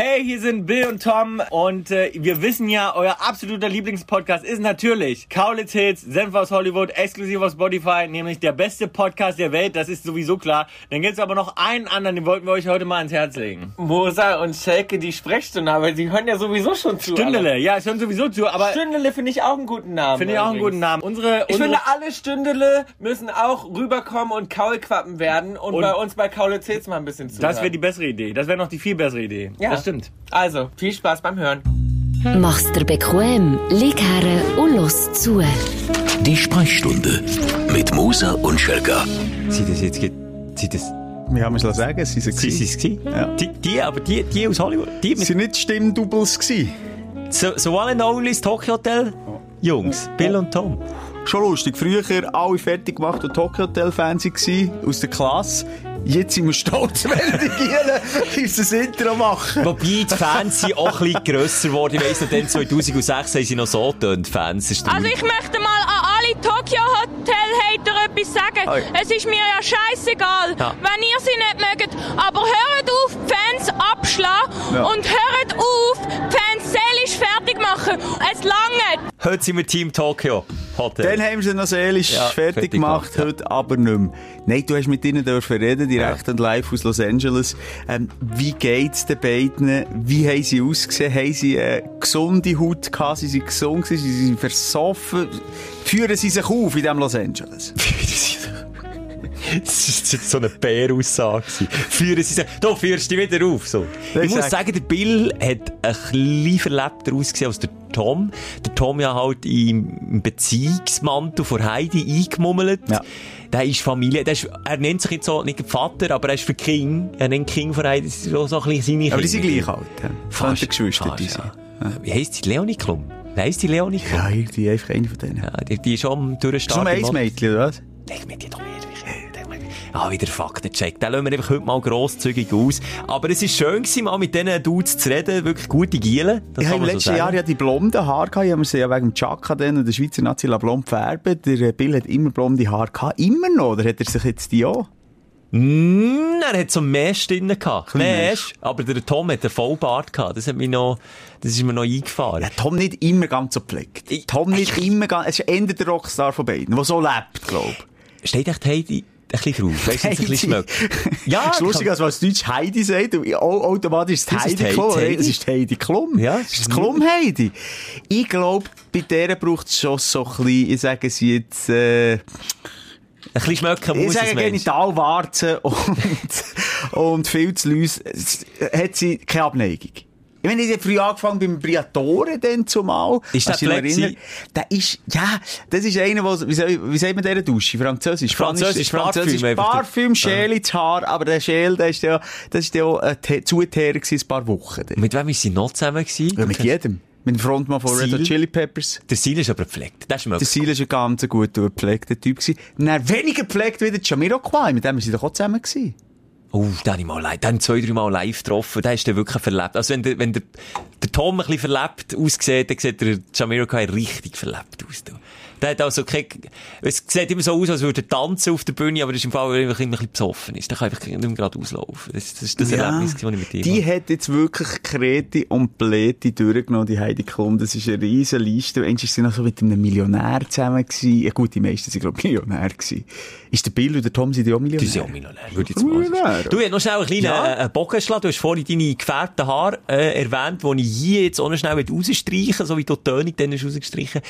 Hey, hier sind Bill und Tom und äh, wir wissen ja, euer absoluter Lieblingspodcast ist natürlich Kaulitz Hits, Senf aus Hollywood, exklusiv auf Spotify, nämlich der beste Podcast der Welt, das ist sowieso klar. Dann gibt's aber noch einen anderen, den wollten wir euch heute mal ans Herz legen. Moser und Schelke die Sprechstunde, aber die hören ja sowieso schon zu. Stündele, ja, es hören sowieso zu, aber Stündele finde ich auch einen guten Namen. finde ich auch einen guten Namen. Unsere, Ich unsere finde, alle Stündele müssen auch rüberkommen und Kaulquappen werden und, Und- bei uns bei Kaulitz Hits mal ein bisschen zuhören. das wäre die bessere Idee. Das wäre noch die viel bessere Idee. Ja. Das stimmt. Also, viel Spaß beim Hören. Mach's dir bequem, lieg her und los zu. Die Sprechstunde mit Musa und Schelga. Sie das jetzt, sie das, Wir haben es sagen, sie sind sie es gewesen? Ja. Die, die, aber die, die aus Hollywood, die Sie sind nicht Stimmdoubles gewesen. So, so one and only Tokyo Hotel. Jungs, Bill und Tom. Schon lustig. Früher alle fertig gemacht und Tokyo Hotel Fans aus der Klasse. Jetzt sind wir stolz, wenn die Gielen unser Intro machen. Wobei die Fans sind auch ein bisschen grösser geworden. Ich weiss noch, dann 2006 haben sie noch so getönt, Fans. Also ich möchte mal an alle Tokyo Hotel Hater etwas sagen. Oi. Es ist mir ja scheißegal, Ja. wenn ihr sie nicht mögt. Aber hört auf, die Fans abschlagen Ja. und hört auf, die Fans seelisch fertig machen. Es lange. Heute sind wir Team Tokyo Hotel. Dann haben sie noch seelisch Ja, fertig, fertig gemacht, gemacht, heute aber nicht mehr. Nein, du hast mit ihnen dürfen reden, direkt und live aus Los Angeles. Ähm, wie geht's den beiden? Wie haben sie ausgesehen? Haben sie eine gesunde Haut gehabt? Sie sind gesund gewesen? Sie sind versoffen? Führen sie sich auf in diesem Los Angeles? Das ist jetzt so eine Bäraussage. Führen Sie sich, du führst dich wieder auf, so. Das Ich muss sag- sagen, der Bill hat ein bisschen verlebter ausgesehen als der Tom. Der Tom ja halt im Beziehungsmantel von Heidi eingemummelt. Ja. Der ist Familie, der ist, er nennt sich jetzt so nicht Vater, aber er ist für King. Er nennt King von Heidi, das ist so ein bisschen seine Aber die sind Kinder. gleich alt. Ja. Fast, Geschwister fast, die ja. sein. Wie heisst die? Leonie Klum? Wie heisst die Leonie Klum? Ja, irgendwie einfach eine von denen. Ja, die, die ist schon am Ist nur Durchstarten. ein Mädchen, oder was? Denk mir die doch nicht. Ah, wieder Faktencheck. Den lassen wir einfach heute mal grosszügig aus. Aber es war schön, gewesen, mal mit diesen Dudes zu reden. Wirklich gute Gielen. Das Ich habe im so letzten sagen. Jahr ja die blonden Haare gehabt. Ich habe sie ja wegen dem Chaka dann und der Schweizer Nazi la blond gefärbt. Der äh, Bill hat immer blonde Haare gehabt. Immer noch? Oder hat er sich jetzt die auch? Mm, er hat so Mesh drin gehabt. Mesh. Aber der Tom hat einen Vollbart gehabt. Das hat mich noch, das ist mir noch eingefahren. Ja, Tom nicht immer ganz so gepflegt. Ich- Tom nicht immer ganz... Es ist eher der Rockstar von beiden, der so lebt, glaube ich. Steht echt Heidi bisschen drauf? Weißt du, ein bisschen schmeckt? Ja, es ist lustig, als was Deutsch Heidi sagt, automatisch es Das Heidi. Klum. Das ist Heidi Klum. Ja, das ist Klum Heidi. Ich glaube, bei der braucht es schon so ein bisschen, ich sage sie jetzt, äh, Ein bisschen schmecken ich muss sage es, Mensch. Genitalwarzen und, und viel zu es- hat sie keine Abneigung. Ich meine, ich habe früh angefangen beim Briatore dann zumal. Ist Flexi? erinnere, Der ist, ja, das ist einer, wo, wie, soll, wie sagt man dieser Dusche? Französisch? Französisch, Französisch. Parfüm. Parfüm, Schäl ins Haar, aber der Schäl, der ist ja, das ist ja auch Te- Zuteer ein paar Wochen. Mit wem war sie noch zusammen? Ja, mit jedem. Mit dem Frontmann von Red Hot? Chili Peppers. Der Sil ist aber gepflegt. Der schmeckt. Der Sil ist ein ganz gut gepflegter Typ gewesen. Dann weniger gepflegt wie der Jamiroquai, mit dem waren sie doch auch zusammen gewesen. Oh, den ich mal live, den zwei, drei Mal live getroffen. Der ist dann wirklich verlebt. Also wenn der, wenn der, der Tom ein bisschen verlebt aussieht, dann sieht der Jamiroquai richtig verlebt aus. Der hat also kein, es sieht immer so aus, als würde er tanzen auf der Bühne, aber das ist im Fall, weil er einfach immer ein bisschen besoffen ist. Der kann einfach nicht mehr gerade auslaufen. Das, das ist das Erlebnis, das ich mit ihm die hat jetzt wirklich Kreti und Pleti durchgenommen, die Heidi Klum. Das ist eine riesen Liste. Endlich ist sie noch so mit einem Millionär zusammen gewesen. Ja gut, die meisten sind, glaube ich, Millionär gewesen. Ist der Bill und der Tom, sind die auch Millionär? Die sind auch Millionär, würde ich jetzt mal sagen. Du, hast noch schnell einen kleinen Ja. äh, Bogen geschlagen. Du hast vorhin deine gefärbten Haare äh, erwähnt, die ich hier jetzt ohne schnell rausstreichen so wie die Tönung dann hast rausgestrichen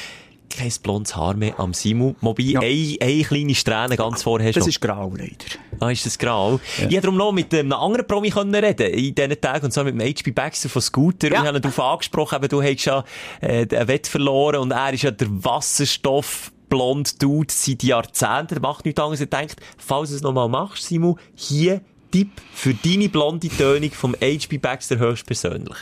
kein blondes Haar mehr am Simu. Wobei, Ja. eine, eine kleine Strähne ganz vorher hast Das ist grau, leider. Ah, ist das grau? Ich hätte darum noch mit einem anderen Promi können reden in diesen Tagen, und zwar mit dem HB Baxter von Scooter. Ja. Und ich habe ihn darauf angesprochen, eben, du hast ja äh, einen Wett verloren und er ist ja der Wasserstoff blond Dude seit Jahrzehnten. Der macht nichts anderes. Er denkt, falls du es nochmal machst, Simu, hier Tipp für deine blonde Tönung vom HB Baxter höchstpersönlich.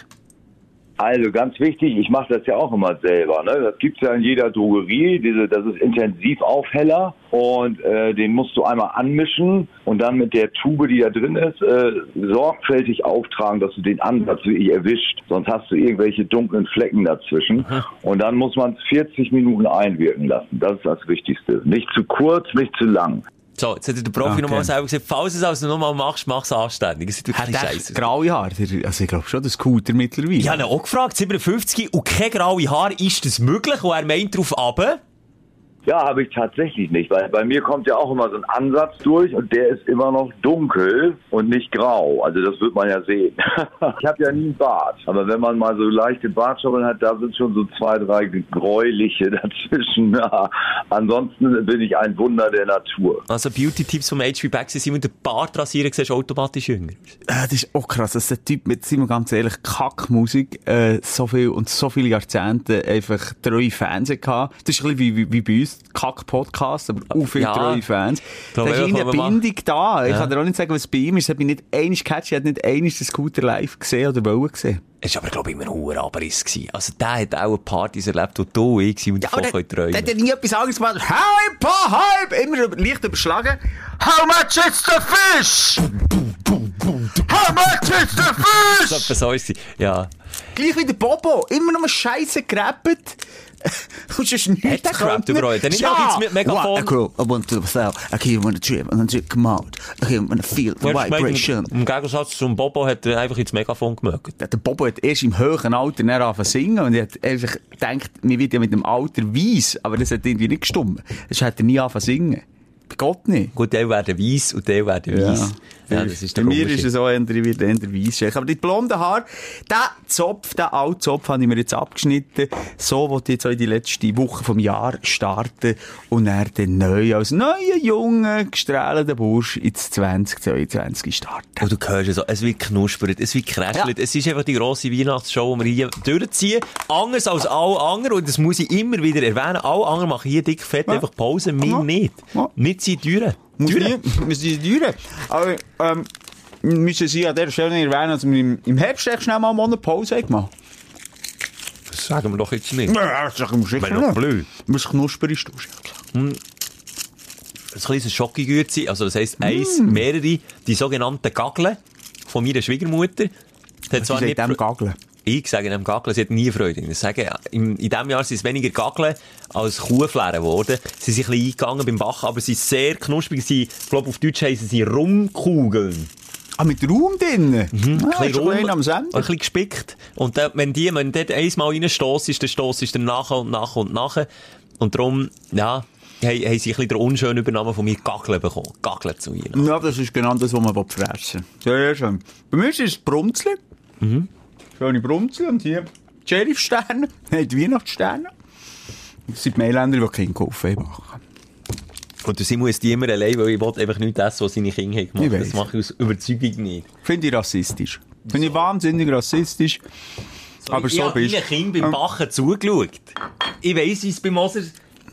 Also ganz wichtig, ich mache das ja auch immer selber. Ne? Das gibt's ja in jeder Drogerie. Diese, das ist Intensivaufheller und äh, den musst du einmal anmischen und dann mit der Tube, die da drin ist, äh, sorgfältig auftragen, dass du den Ansatz wirklich erwischt. Sonst hast du irgendwelche dunklen Flecken dazwischen. Und dann muss man es 40 Minuten einwirken lassen. Das ist das Wichtigste. Nicht zu kurz, nicht zu lang. So, jetzt hat der Profi Okay. nochmal selber gesagt, falls du es also nochmal machst, mach es anständig. Es Hat wirklich er scheiße. graue Haare? Also ich glaube schon, das Scooter mittlerweile. Ich habe ihn auch gefragt, 57 und kein graue Haar, ist das möglich? Und er meint darauf ab, Ja, habe ich tatsächlich nicht, weil bei mir kommt ja auch immer so ein Ansatz durch und der ist immer noch dunkel und nicht grau. Also das wird man ja sehen. ich habe ja nie einen Bart, aber wenn man mal so leichte Bartstoppeln hat, da sind schon so zwei, drei gräuliche dazwischen. Ansonsten bin ich ein Wunder der Natur. also Beauty-Tipps vom HB Back sind, du den Bart rasieren siehst, automatisch jünger. Äh, das ist auch krass, dass der Typ mit, sind wir ganz ehrlich, Kackmusik, äh, so viel und so viele Jahrzehnte einfach treue Fans hatte. Das ist ein bisschen wie, wie, wie bei uns, Kack-Podcast, aber auch viele Ja. treue Fans. Da ist ich, eine Bindung da. Ich Ja. kann dir auch nicht sagen, was bei ihm ist. Ich habe nicht einmal catchy, ich habe nicht einmal den Scooter live gesehen oder wollen gesehen. Es war aber, glaube ich, immer ein hoher Abriss. gewesen. Also der hat auch Partys erlebt, wo du und ich sind und davon der, können der träumen. hat ja nie etwas anderes gemacht. Hype, Hype! Immer leicht überschlagen. How much is the fish? How much is the fish? Das war so. ist sie. Ja. Gleich wie der Bobo. Immer noch mal Scheiße gerappt. Und sonst nichts Hat er gerappt können. überall? Hat er nicht auch jetzt mit Megafon? What, cool. I want to sell. Okay, I want to trip. I want to come out. I want to feel the vibration. Im Gegensatz zum Bobo hat er einfach ins Megafon gemögt. Der Bobo hat erst im höheren Alter dann angefangen zu singen und er hat einfach gedacht, mir wird ja mit dem Alter weiss, aber das hat irgendwie nicht gestimmt. Das hat er nie angefangen zu singen. Bei Gott nicht. Gut, der werden weiss und der werden weiss. Ja, das ist Bei mir ist es auch eher, werde eher weiss. Aber die blonden Haare, der Zopf, der alte Zopf, habe ich mir jetzt abgeschnitten. So wollte ich jetzt auch in die letzte Woche vom Jahr starten und er dann neu als neuer, junger, gestrahlter Bursch ins 2022 starten. Und du hörst es so, es wird knuspert, es wird kräschelt. Ja. Es ist einfach die grosse Weihnachtsshow, die wir hier durchziehen. Anders als alle anderen, und das muss ich immer wieder erwähnen, alle anderen machen hier dick fett einfach Pause, wir Ja. nicht. Ja. Wir ziehen Türen. Muss müssen die Türen. Aber, ähm, müssen Sie an dieser Stelle nicht erwähnen, dass wir im, im Herbst echt schnell mal einen Monat Pause haben gemacht. Das sagen wir doch jetzt nicht. Ja, das ist doch sicher doch blöd. Was knusprig ist, klar. ein kleines Schokogürzi, also das heisst, eins, mehrere, die sogenannten Gaggeln von meiner Schwiegermutter. Die hat dem Fre- Gageln. Ich sage dem Gaggeln, sie hat nie Freude. Ich sage, in, in diesem Jahr sind es weniger Gaggeln als Kuhflären geworden. Sie sind ein bisschen eingegangen beim Bachen, aber sie sind sehr knusprig. Sie, ich glaube, auf Deutsch heissen sie Rumkugeln. Ah, mit Raum drin? Mhm. Ah, Ein bisschen ist ein am ein Sender. bisschen gespickt. Und dann, wenn die, wenn dort einmal reinstossst, dann stossst du nach und nach und nach. Und darum, ja, haben, haben sie ein bisschen den unschönen Übernahmen von mir Gaggeln bekommen. Gaggeln zu ihnen. Ja, das ist genau das, was man fressen will. Sehr schön. Bei mir ist es Brunzli. Mhm. Schöne Brunzli und hier Sheriff-Sterne. Nein, die Weihnachtssterne. Das sind die Mailänder, die keinen Kaffee machen. Und der Simon ist die immer allein, weil ich will einfach nicht das, was seine Kinder haben Ich gemacht. weiss. Das mache ich aus Überzeugung nicht. Finde ich rassistisch. Finde ich wahnsinnig rassistisch. Aber so ich habe bist meinen Kindern beim Bachen zugeschaut. Ich weiss, wie es beim Moser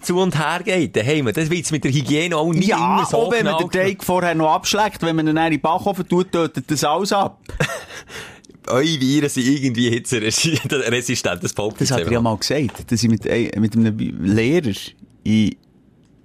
zu und her geht. Daheim. Das wird jetzt mit der Hygiene auch nicht Ja, immer so auch wenn man den Teig vorher noch abschlägt, wenn man ihn in den Backofen tut, tötet das alles ab. Eure Viren sind irgendwie hitzeresistent. Das behaupte Das hat ich er ja mal gesagt, dass ich mit, mit einem Lehrer in die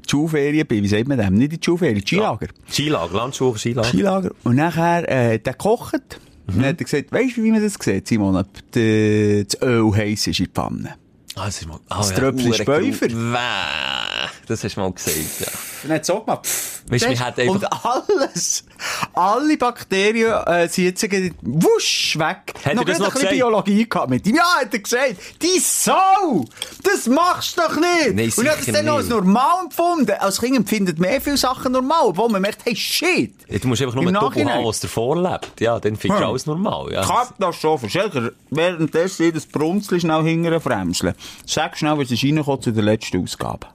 Schulferien bin. Wie sagt man dem? Nicht in die Schulferien, Skilager. Skilager, Landschule, Skilager. Skilager. Und nachher, äh, der kocht. Und dann hat er gesagt, weisst du, wie man das sieht, Simon? Ob die, das Öl heiß ist in die Pfanne. Ah, das ist mal, ah, Das Tröpfchen Späufer. grau. Wäh. Das hast du mal gesagt, ja. Dann hat es auch gemacht. Du, das- einfach- Und alles, alle Bakterien, äh, sind jetzt wusch weg. Hat noch das noch ein bisschen? Biologie gehabt mit ihm. Ja, hat er gesagt. Die Sau! Das machst du doch nicht! Nein, Und er hat es sicher dann noch als normal empfunden. Als Kind empfindet mehr viele Sachen normal, obwohl man merkt, hey, shit! Ja, Du musst einfach nur einen Doppel haben, was davor lebt. Ja, dann findest du Hm. alles normal, ja. Katastrophe. Schelker, währenddessen jedes Brunzli schnell hinterher fremseln. Sag schnell, was ist reingekommen zu der letzten Ausgabe.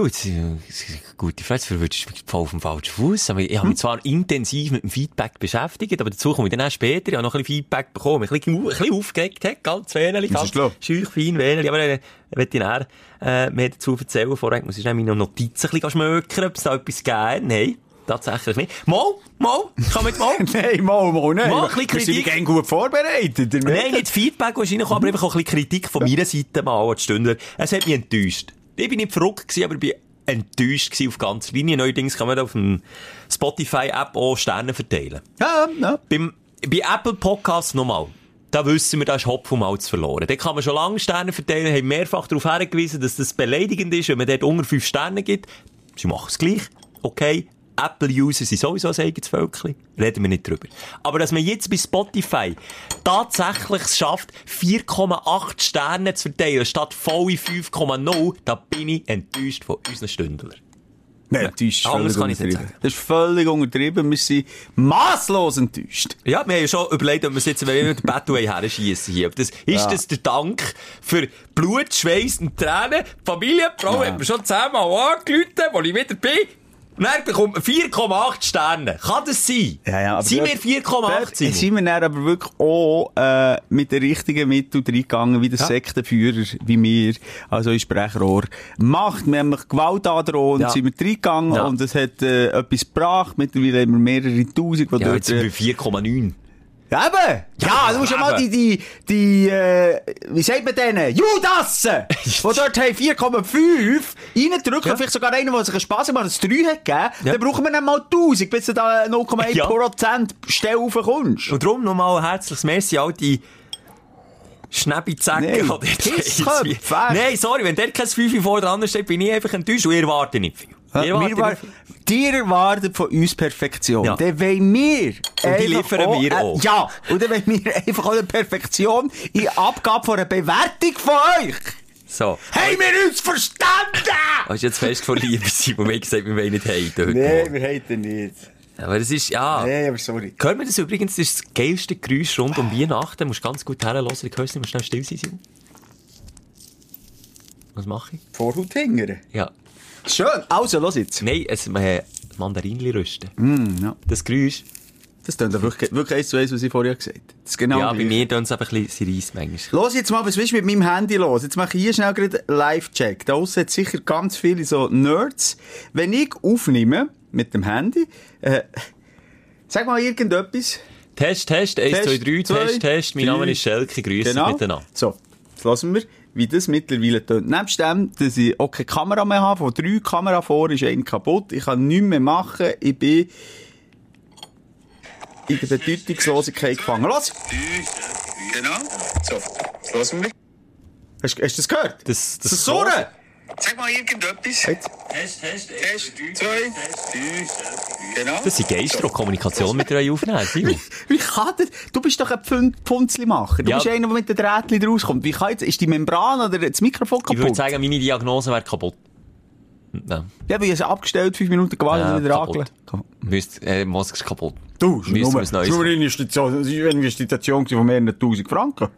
Du, jetzt, das ist eine gute Frage, verwirrst du mich voll auf dem falschen Fuß. Ich habe mich zwar intensiv mit dem Feedback beschäftigt, aber dazu komme ich dann auch später. Ich habe noch ein bisschen Feedback bekommen, ein bisschen, ein bisschen aufgeregt, ganz wenig, Was ganz ist los? schüch, fein, wenig. Aber äh, möchte ich nachher, äh, mehr dazu erzählen. Vorher muss ich schnell meine Notizen ein bisschen schmökern, ob es da etwas gibt. Nein, tatsächlich nicht. Mal, mal, kann man mal. Nein, mal, mal, nein. Mal ein bisschen Wir sind Kritik. gut vorbereitet. Nein, nicht Feedback, reinkommt, aber einfach auch ein bisschen Kritik von meiner Seite mal an die Stündler. Es hat mich enttäuscht. Ich bin nicht verrückt gewesen, aber ich bin enttäuscht gewesen auf ganzer Linie. Neuerdings kann man auf dem Spotify-App auch Sterne verteilen. Ja, ja. Beim, bei Apple Podcasts nochmal. Da wissen wir, da ist Hopf und Malz verloren. Da kann man schon lange Sterne verteilen, haben mehrfach darauf hingewiesen, dass das beleidigend ist, wenn man dort unter fünf Sterne gibt. Sie machen es gleich. Okay, Apple-User sind sowieso ein eigenes Völkchen. Reden wir nicht drüber. Aber dass man jetzt bei Spotify tatsächlich es schafft, 4,8 Sterne zu verteilen, statt volle 5,0, da bin ich enttäuscht von unseren Stündlern. Nein, enttäuscht. Anders völlig kann ich nicht untertrieben. Das ist völlig untertrieben. Wir sind masslos enttäuscht. Ja, wir haben ja schon überlegt, ob wir jetzt wenn wir mit dem Battleway herschiessen hier. Das, ist Ja. das der Dank für Blut, Schweiß und Tränen? Die Familie, die Frau Ja. hat mir schon zehnmal angerufen, wo ich wieder bin. Und bekommt man 4,8 Sterne. Kann das sein? Ja, ja, aber sind wir dort- 4,8 Dort Simon? sind wir dann aber wirklich auch äh, mit den richtigen Mitteln reingegangen, wie der Ja. Sektenführer, wie wir, also in Sprechrohr, macht. Wir haben Gewalt androhen, Ja. sind wir reingegangen Ja. und es hat äh, etwas gebracht. Mittlerweile haben wir mehrere Tausend, die Ja, dort... jetzt sind äh, wir 4,9. Ja, eben! Ja, du musst ja mal die, die, die, äh, wie sagt man denen? Judassen! die dort haben 4,5 reindrücken, vielleicht sogar einer, der sich einen Spass macht, das 3 hat gegeben, Ja. dann brauchen wir dann mal 1000, bis du da 0,1 Ja. Prozent Stelle raufkommst. Und darum nochmal ein herzliches Merci all die Schnäbi-Zacken, echt. Nein, sorry, wenn dort kein 5 vor dran steht, bin ich einfach enttäuscht und ihr erwartet nicht viel. Wir erwartet war, nicht viel. dir erwartet von uns Perfektion. Ja. Dann wollen wir. die einfach liefern wir äh, auch. Ja, und dann wollen wir einfach auch eine Perfektion in Abgabe von einer Bewertung von euch. So. Haben wir uns verstanden? Hast du jetzt fest von Liebe, Simon? Wir haben gesagt, wir wollen nicht haten heute Nein, wir haten nicht. Aber das ist, ja. Nein, aber sorry. Hören wir das übrigens? Das ist das geilste Geräusch rund um Weihnachten. Du musst ganz gut herhören. Ich höre es nicht, musst schnell still sein. Was mache ich? Vorhaut hingern. Ja. Schön. Also, los jetzt. Nein, es, äh, Mandarinli rösten. Mm, ja. Das Geräusch. Das klingt ja wirklich, wirklich eins zu eins, was ich vorher gesagt habe. Das ist genau ja, bei mir tun es einfach ein bisschen, sie reisst manchmal. Los jetzt mal, was willst du mit meinem Handy los? Jetzt mache ich hier schnell gerade einen Live-Check. Da aussen hat sicher ganz viele so Nerds. Wenn ich aufnehme mit dem Handy, äh, sag mal irgendetwas. Test, Test, 1, Test, 2, 3, zwei, Test, Test. Mein. Name ist Schelke, grüße Genau. miteinander. So, jetzt lassen wir, wie das mittlerweile tönt. Nebst dem, dass ich auch keine Kamera mehr habe, von drei Kameras vor ist eine kaputt. Ich kann nichts mehr machen. Ich bin in der Bedeutungslosigkeit gefangen. Los! Genau. So, lassen wir. Hast, hast du das gehört? Das, das, Das Surren! Sag mal irgendetwas. Jetzt. Test, zwei, drei. Genau. Das sind Geister, die Kommunikation mit dir aufnehmen. Simon. Wie kann das? Du bist doch ein Pfund- Pfunzli-Macher. Du Ja. bist einer, der mit den Drähtchen rauskommt. Wie kann jetzt, ist die Membran oder das Mikrofon Ich kaputt? würde sagen, meine Diagnose wäre kaputt. Ja. ja, wir haben abgestellt, fünf Minuten gewartet Ja, und wieder angelegt. Müsst, äh, Mosk ist kaputt. Du, wir ein neues- eine Investition, das ist eine Investition von mehreren tausend Franken.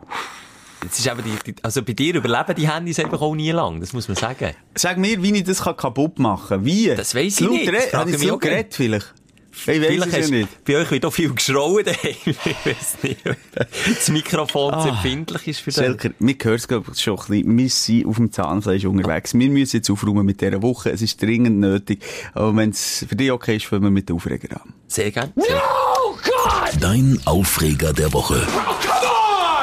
Jetzt ist eben die, die, also bei dir überleben die Handys einfach auch nie lang. Das muss man sagen. Sag mir, wie ich das kann kaputt machen kann. Wie? Das weiss ich nicht. Das Habe ich so geredet vielleicht? Ich Vielleicht es ja nicht. bei euch wird auch viel geschrauen daheim. Ich weiss nicht. Das Mikrofon zu empfindlich ist für das. Selker, mir hört es ich, schon ein bisschen. Wir sind auf dem Zahnfleisch unterwegs. Wir müssen jetzt aufräumen mit dieser Woche. Es ist dringend nötig. Aber wenn es für dich okay ist, fangen wir mit den Aufreger an. Sehr gerne. Sehr. Dein Aufreger der Woche.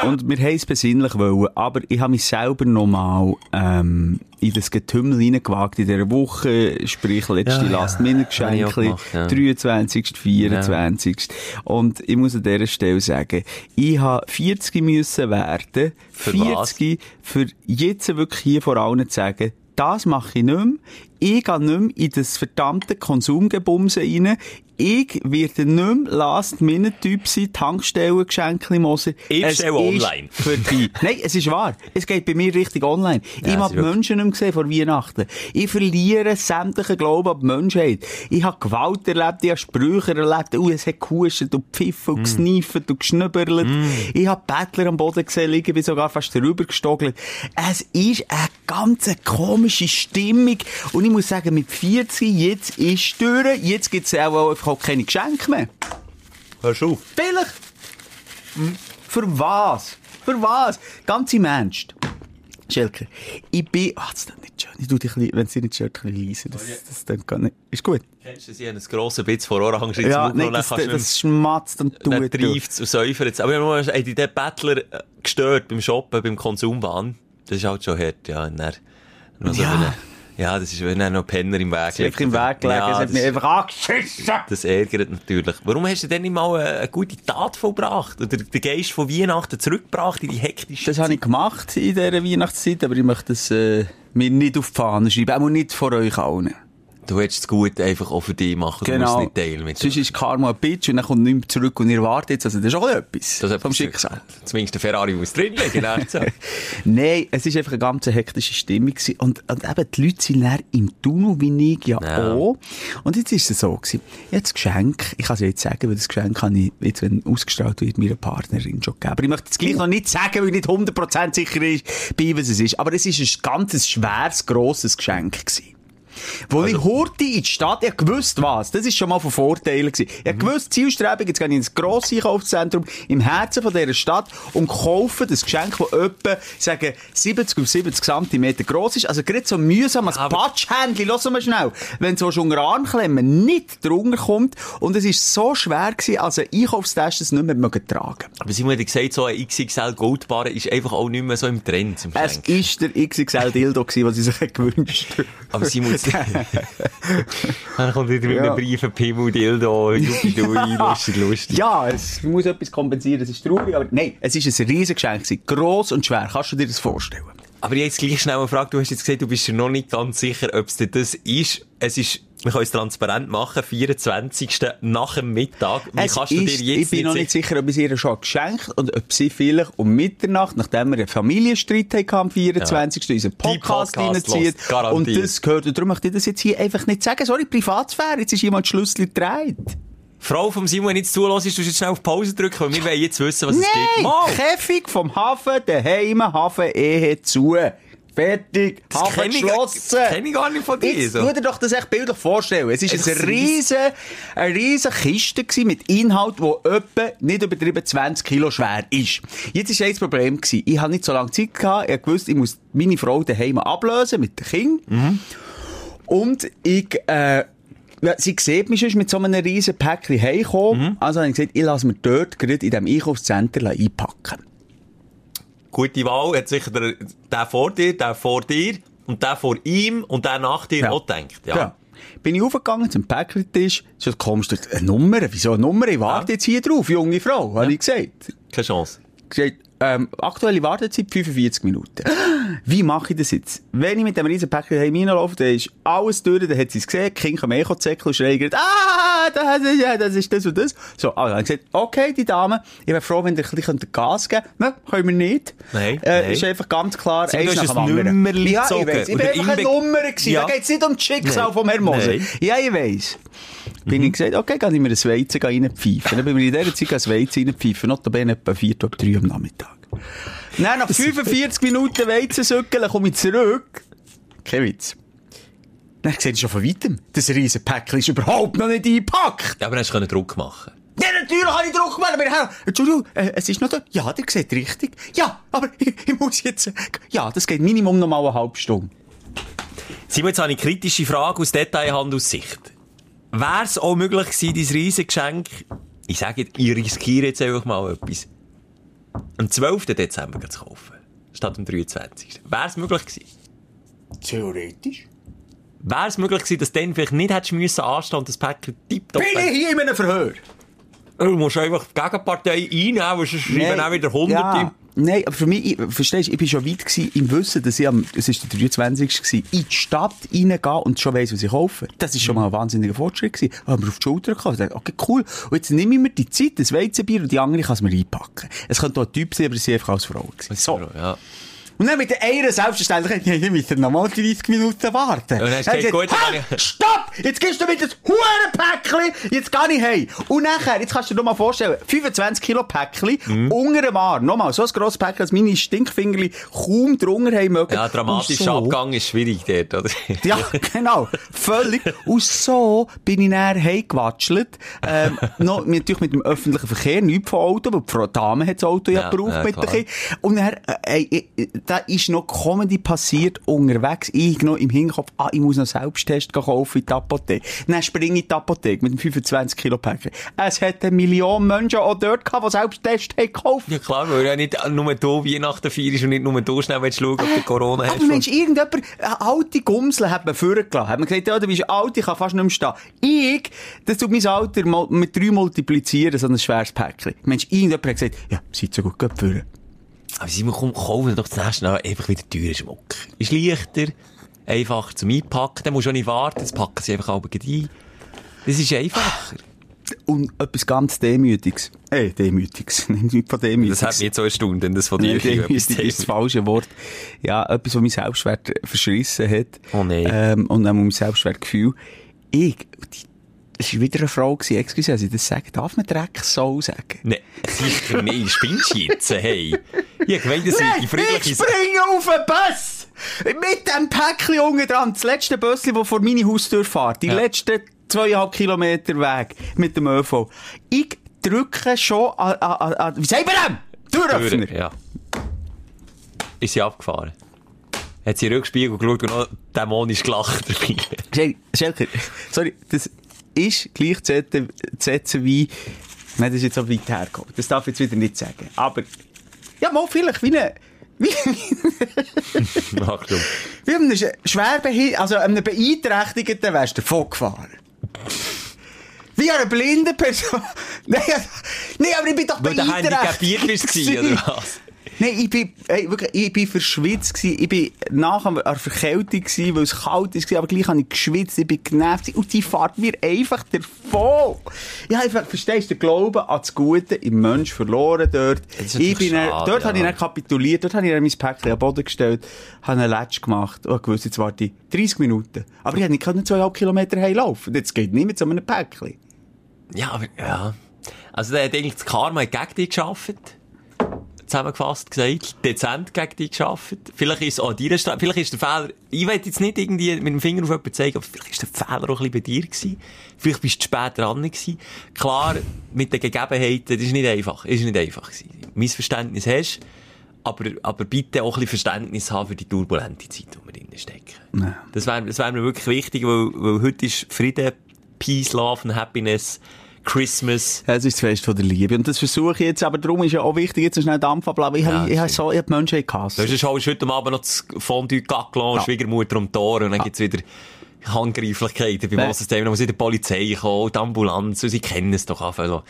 Und wir haben es besinnlich wollen, aber ich habe mich selber nochmal ähm, in das Getümmel reingewagt in dieser Woche, sprich letzte Ja, ja. Last-Minute-Geschenke, ja. 23., 24. Und ich muss an dieser Stelle sagen, ich habe 40 müssen werden, Für 40 für jetzt wirklich hier vor allen zu sagen, das mache ich nicht mehr. Ich gehe nicht mehr in das verdammte Konsumgebumse rein. Ich werde nicht mehr Last-Minute-Typ sein, Tankstellengeschenke Moser. Ich Es bestelle ist online. Vorbei. Nein, es ist wahr. Es geht bei mir richtig online. ich es habe wirklich- Menschen nicht mehr gesehen vor Weihnachten. Ich verliere sämtlichen Glauben an die Menschheit. Ich habe Gewalt erlebt, ich habe Sprüche erlebt. Uh, es hat gehuscht und gepfiffen Mm. und gesniffert und geschnübberlet. Ich habe Bettler am Boden gesehen liegen, bin sogar fast drüber gestogelt. Es ist eine ganz komische Stimmung. Und ich muss sagen, mit 40, jetzt ist es durch. Jetzt gibt es auch einfach auch keine Geschenke mehr. Hörst du auf? Vielleicht. Hm? Für was? Für was? Ganz im Ernst. Schelker, ich bin... Ah, das ist nicht schön. Ich tu dich wenn es dir nicht schön ein bisschen leise. Das, das, das gar nicht. Ist gut. Kennst du, sie haben ein grosses Bitz vor Orange ins Ja, dann das, kannst das, das schmatzt und Dann tut. treift es und säufert Aber wir haben die den Bettler äh, gestört beim Shoppen, beim Konsumwahn. Das ist halt schon hart, ja. Und dann, Ja. eine- ja, das ist, wenn dann noch Penner im Weg Es einfach im Weg gelegen. Ja, es hat mich einfach angeschissen. das ärgert natürlich. Warum hast du denn nicht mal eine, eine gute Tat vollbracht? Oder den Geist von Weihnachten zurückgebracht in die hektische Das habe ich gemacht in dieser Weihnachtszeit, aber ich möchte das äh, mir nicht auf die Fahne schreiben. Auch nicht vor euch allen. Du hättest es gut einfach auch für dich machen, du musst Genau. nicht teilen mit Sonst ist Karma ein Bitch und dann kommt nichts mehr zurück und ihr wartet jetzt. Also das ist auch etwas das vom etwas- Schicksal. Zumindest der Ferrari muss drin liegen? So. Nein, es war einfach eine ganz hektische Stimmung. Gewesen. Und, und eben, die Leute sind dann im Tunnel, wie ich ja, Ja. auch. Und jetzt ist es so gewesen. Jetzt das Geschenk, ich kann es jetzt sagen, weil das Geschenk kann ich, jetzt, wenn ausgestrahlt wird, meiner Partnerin schon geben. Aber ich möchte es gleich noch nicht sagen, weil ich nicht 100% sicher bei was es ist. Aber es ist ein ganz schweres, grosses Geschenk gewesen. Wo ich hurte in die Stadt, ich gewusst was, das ist schon mal von Vorteilen gewesen. Ich gewusst, Zielstrebung, jetzt gehe ich ins grosse Einkaufszentrum im Herzen von dieser Stadt und kaufe das Geschenk, das etwa, sagen, 70 auf 70 cm gross ist. Also gerade so mühsam als Patschhändchen, lass mal schnell, wenn so unter Armklemmen nicht drunter kommt und es ist so schwer gewesen, als ein Einkaufstasche es nicht mehr mögen tragen. Aber Simon hat gesagt, so ein XXL Goldbarre ist einfach auch nicht mehr so im Trend zum Es ist der XXL Dildo gewesen, was sie sich gewünscht haben. Aber Simon, dann kommt wieder mit Ja. einem Brief, ein Pimmel, Dildo, Juppidui, lustig, lustig. Ja, es muss etwas kompensieren, es ist traurig, aber nein, es ist ein riesiges Geschenk. Gross und schwer. Kannst du dir das vorstellen? Aber ich jetzt gleich schnell eine Frage. Du hast jetzt gesagt, du bist dir noch nicht ganz sicher, ob es das ist. Es ist, wir können es transparent machen, 24. nach dem Mittag. Wie Es kannst du dir ist- jetzt ich bin noch nicht sicher, ob ich es ihr schon geschenkt und ob sie vielleicht um Mitternacht, nachdem wir einen Familienstreit hatten am 24. Ja. unseren Podcast Podcast reinzieht. Und das gehört. Und darum möchte ich das jetzt hier einfach nicht sagen. Sorry, Privatsphäre, jetzt ist jemand Schlüssel gedreht. Frau vom Simon, wenn jetzt zulässt, du jetzt schnell auf Pause drücken, weil wir wollen jetzt wissen, was es gibt. Nein! Käfig vom Hafen, daheim, Hafen, Ehe zu. Fertig. Das Hafen ich- geschlossen. kenn ich gar nicht von dir, Jetzt so. dir doch das echt bildlich vorstellen. Es Einfach eine riesen, eine riesen Kiste mit Inhalt, wo etwa nicht übertrieben 20 Kilo schwer ist. Jetzt war ein Problem gewesen. Ich habe nicht so lange Zeit gehabt. Ich wusste, ich muss meine Frau daheim ablösen mit den Kindern. Und ich, äh, ja, sie sieht mich schon mit so einem riesen Päckchen heimkommen. Also habe ich gesagt, ich lasse mir dort gerade in diesem Einkaufszentrum einpacken. Gute Wahl, hat sicher der, der vor dir, der vor dir und der vor ihm und der nach dir Ja. auch gedacht. Ja. Ja. Bin ich aufgegangen zum Päckchentisch. So kommst du eine Nummer. Wieso eine Nummer? Ich warte Ja. jetzt hier drauf, junge Frau, habe ich gesagt. Keine Chance. gesagt, ähm, aktuelle Wartezeit 45 Minuten. Wie mache ich das jetzt? Wenn ich mit dem riesen Päckchen heim reinlaufe, dann ist alles durch, dann hat sie es gesehen, die Kinder kommen eh und schreien, ah, das ist, ja, das ist das und das. So, also, dann gesagt, okay, die Dame, ich wäre froh, wenn ihr ein bisschen Gas geben könnt. Nein, können wir nicht. Nein, Äh, nein. Ist einfach ganz klar, Sie, eins nach dem anderen. Nummerli Ja, ich weiss. Ich bin einfach eine Nummer gewesen. Ja. Da geht's nicht um das Schicksal Nein. vom. Nein. Ja, ich weiss. Bin ich gesagt, okay, kann ich mir ein Weizen reinpfeifen. Dann bin ich in dieser Zeit ein Weizen reinpfeifen. Notabene etwa 4 oder 3 am Nachmittag. Dann, nach 45 Minuten Weizensückeln komme ich zurück. Kein Witz. Dann sehe ich schon von weitem, das riesen Päckchen ist überhaupt noch nicht eingepackt. Ja, aber hast du Druck machen Ja, natürlich habe ich Druck gemacht, aber Herr, Entschuldigung, äh, es ist noch da. Ja, der sieht richtig. Ja, aber ich, ich muss jetzt, ja, das geht Minimum noch mal eine halbe Stunde. Simon, jetzt habe ich eine kritische Frage aus Detailhandelssicht. Wäre es auch möglich gewesen, dein Riesengeschenk, ich sage jetzt, ich riskiere jetzt einfach mal etwas, am 12. Dezember zu kaufen, statt am 23. Wäre es möglich gewesen? Theoretisch. Wäre es möglich gewesen, dass du dann vielleicht nicht hättest müssen anstehen und das Päckchen tipptopp... Bin ich hier in einem Verhör? Du musst einfach die Gegenpartei einnehmen, weil sonst schreiben auch wieder Hunderte. Ja. Nein, aber für mich, ich, verstehst du, ich bin schon weit gewesen, im Wissen, dass ich am, es ist der 23. gewesen, in die Stadt reingehen und schon weiss, was ich kaufe. Das ist schon mal ein wahnsinniger Fortschritt gewesen. Ich habe mir auf die Schulter dachte, okay, cool. Und jetzt nehme ich mir die Zeit, das Weizenbier und die andere kann es mir einpacken. Es könnte auch ein Typ sein, aber sie einfach als Frau gewesen. So. Ja. Und dann mit der einen Selbstverständlichkeit, ja, ich muss nochmal 30 Minuten warten. Und dann gesagt, gut, dann «Ha, kann ich- Stopp! Jetzt gibst du mir das Hurenpäckchen, jetzt gehe ich heim. Und nachher, jetzt kannst du dir noch mal vorstellen, 25 Kilo Päckchen, Mhm. unter dem Arm, nochmal, so ein grosses Päckchen, dass meine Stinkfingerli kaum drunter haben mögen. Ja, dramatischer so- Abgang ist schwierig dort, oder? ja, genau. Völlig. Und so bin ich dann heimgewatschelt. Ähm, noch, natürlich mit dem öffentlichen Verkehr, nicht von Auto, weil die Frau Dame hat das Auto ja, Ja, gebraucht ja, mit klar. Und dann, äh, äh, da ist noch Comedy passiert unterwegs. Ich noch im Hinterkopf, ah, ich muss noch Selbsttest kaufen in die Apotheke. Dann springe ich in die Apotheke mit dem 25 Kilo Päckchen. Es hat eine Million Menschen auch dort gehabt, die Selbsttest haben gekauft. Ja klar, weil ja nicht nur du Weihnachten feierst und nicht nur du schnell willst schauen, ob du Corona hast. Aber Mensch, irgendjemand, eine alte Gumsel hat man vorgelassen. Hat man gesagt, ja, du bist alt, ich kann fast nicht mehr stehen. Ich, das tut mein Alter mit drei multiplizieren, so ein schweres Päckchen. Mensch, irgendjemand hat gesagt, ja, seid so gut, geht führen. Aber Simon, komm, kaufen doch das nächste Mal einfach wieder teurer Schmuck. Ist leichter, einfach zum Einpacken. Dann musst du auch nicht warten, das packen sie einfach alle ein. Das ist einfacher. Und etwas ganz Demütiges. Äh, Demütiges. Nicht von Demütiges. Das hat mich jetzt so erstaunt, wenn das von dir etwas demütig ist das falsche Wort. Ja, etwas, was mein Selbstwert verschrissen hat. Oh nein. Ähm, und auch mein Selbstwertgefühl. Ich, die, es war wieder eine Frau gewesen, excuse, als ich das sage. Darf man Dreck so sagen? Nein, sicher nicht. Spinnst du jetzt? Hey. Ich gemeint, das sind die ich friedliche... springe auf den Bus! Mit dem Päckchen unten dran. Das letzte Bösschen, das vor meine Haustür fährt. Die Ja. letzten zweieinhalb Kilometer Weg mit dem ÖV. Ich drücke schon an, an, an, wie sagt man dem? Türöffner. Türen, Ja. Ist sie abgefahren. Hat sie in den Rückspiegel geschaut und noch dämonisch gelacht Schelker, sorry, das ist gleich zu setzen- wie, nein, das ist jetzt so weit hergekommen. Das darf ich jetzt wieder nicht sagen. Aber, ja, mal vielleicht wie eine, wie, Achtung. wie einem schwer also einem beeinträchtigten wärst du davon gefahren. Wie eine blinde Person. Nein, nein, aber ich bin doch Weil du handicapiert beeinträchtigt. bist, oder was? Nein, ich bin, ey, wirklich, ich bin verschwitzt gewesen. Ich bin nach einer Verkältung gewesen, weil es kalt ist, aber gleich habe ich geschwitzt, ich bin genervt gewesen. und die fährt mir einfach davon. Ich habe einfach, verstehst du, den Glauben an das Gute im Mensch verloren dort. Ich bin dann, schade, dort ja. habe ich dann kapituliert, dort habe ich dann mein Päckchen an den Boden gestellt, habe einen Latsch gemacht und gewusst, jetzt warte ich 30 Minuten. Aber ich hätte nicht können zweieinhalb Kilometer heimlaufen. Das geht nicht mit so einem Päckchen. Ja, aber, ja. Also, der hat eigentlich das Karma gegen dich geschafft. Zusammengefasst gesagt. Dezent gegen dich geschafft. Vielleicht ist es auch deiner vielleicht ist der Fehler, ich will jetzt nicht irgendwie mit dem Finger auf jemanden zeigen, aber vielleicht ist der Fehler auch ein bisschen bei dir gewesen. Vielleicht bist du spät dran gewesen. Klar, mit den Gegebenheiten, das ist nicht einfach. Ist nicht einfach gewesen. Missverständnis hast, aber, aber bitte auch ein bisschen Verständnis haben für die turbulente Zeit, die wir drin stecken. Ja. Das wäre das wär mir wirklich wichtig, weil, weil heute ist Frieden, Peace, Love und Happiness, Christmas. Ja, Es ist das Fest von der Liebe. Und das versuche ich jetzt, aber darum ist ja auch wichtig, jetzt schnell Dampf abladen. Ich, Ja, habe, ich habe so, ich habe die Menschen gehasst. Du hast schon heute Abend noch das Fondue Gaclon, Ja. Schwiegermutter um die Ohren, und dann gibt's wieder Handgreiflichkeiten beim Nein. Wassensystem, dann muss wieder die Polizei kommen, die Ambulanz, und sie kennen es doch einfach.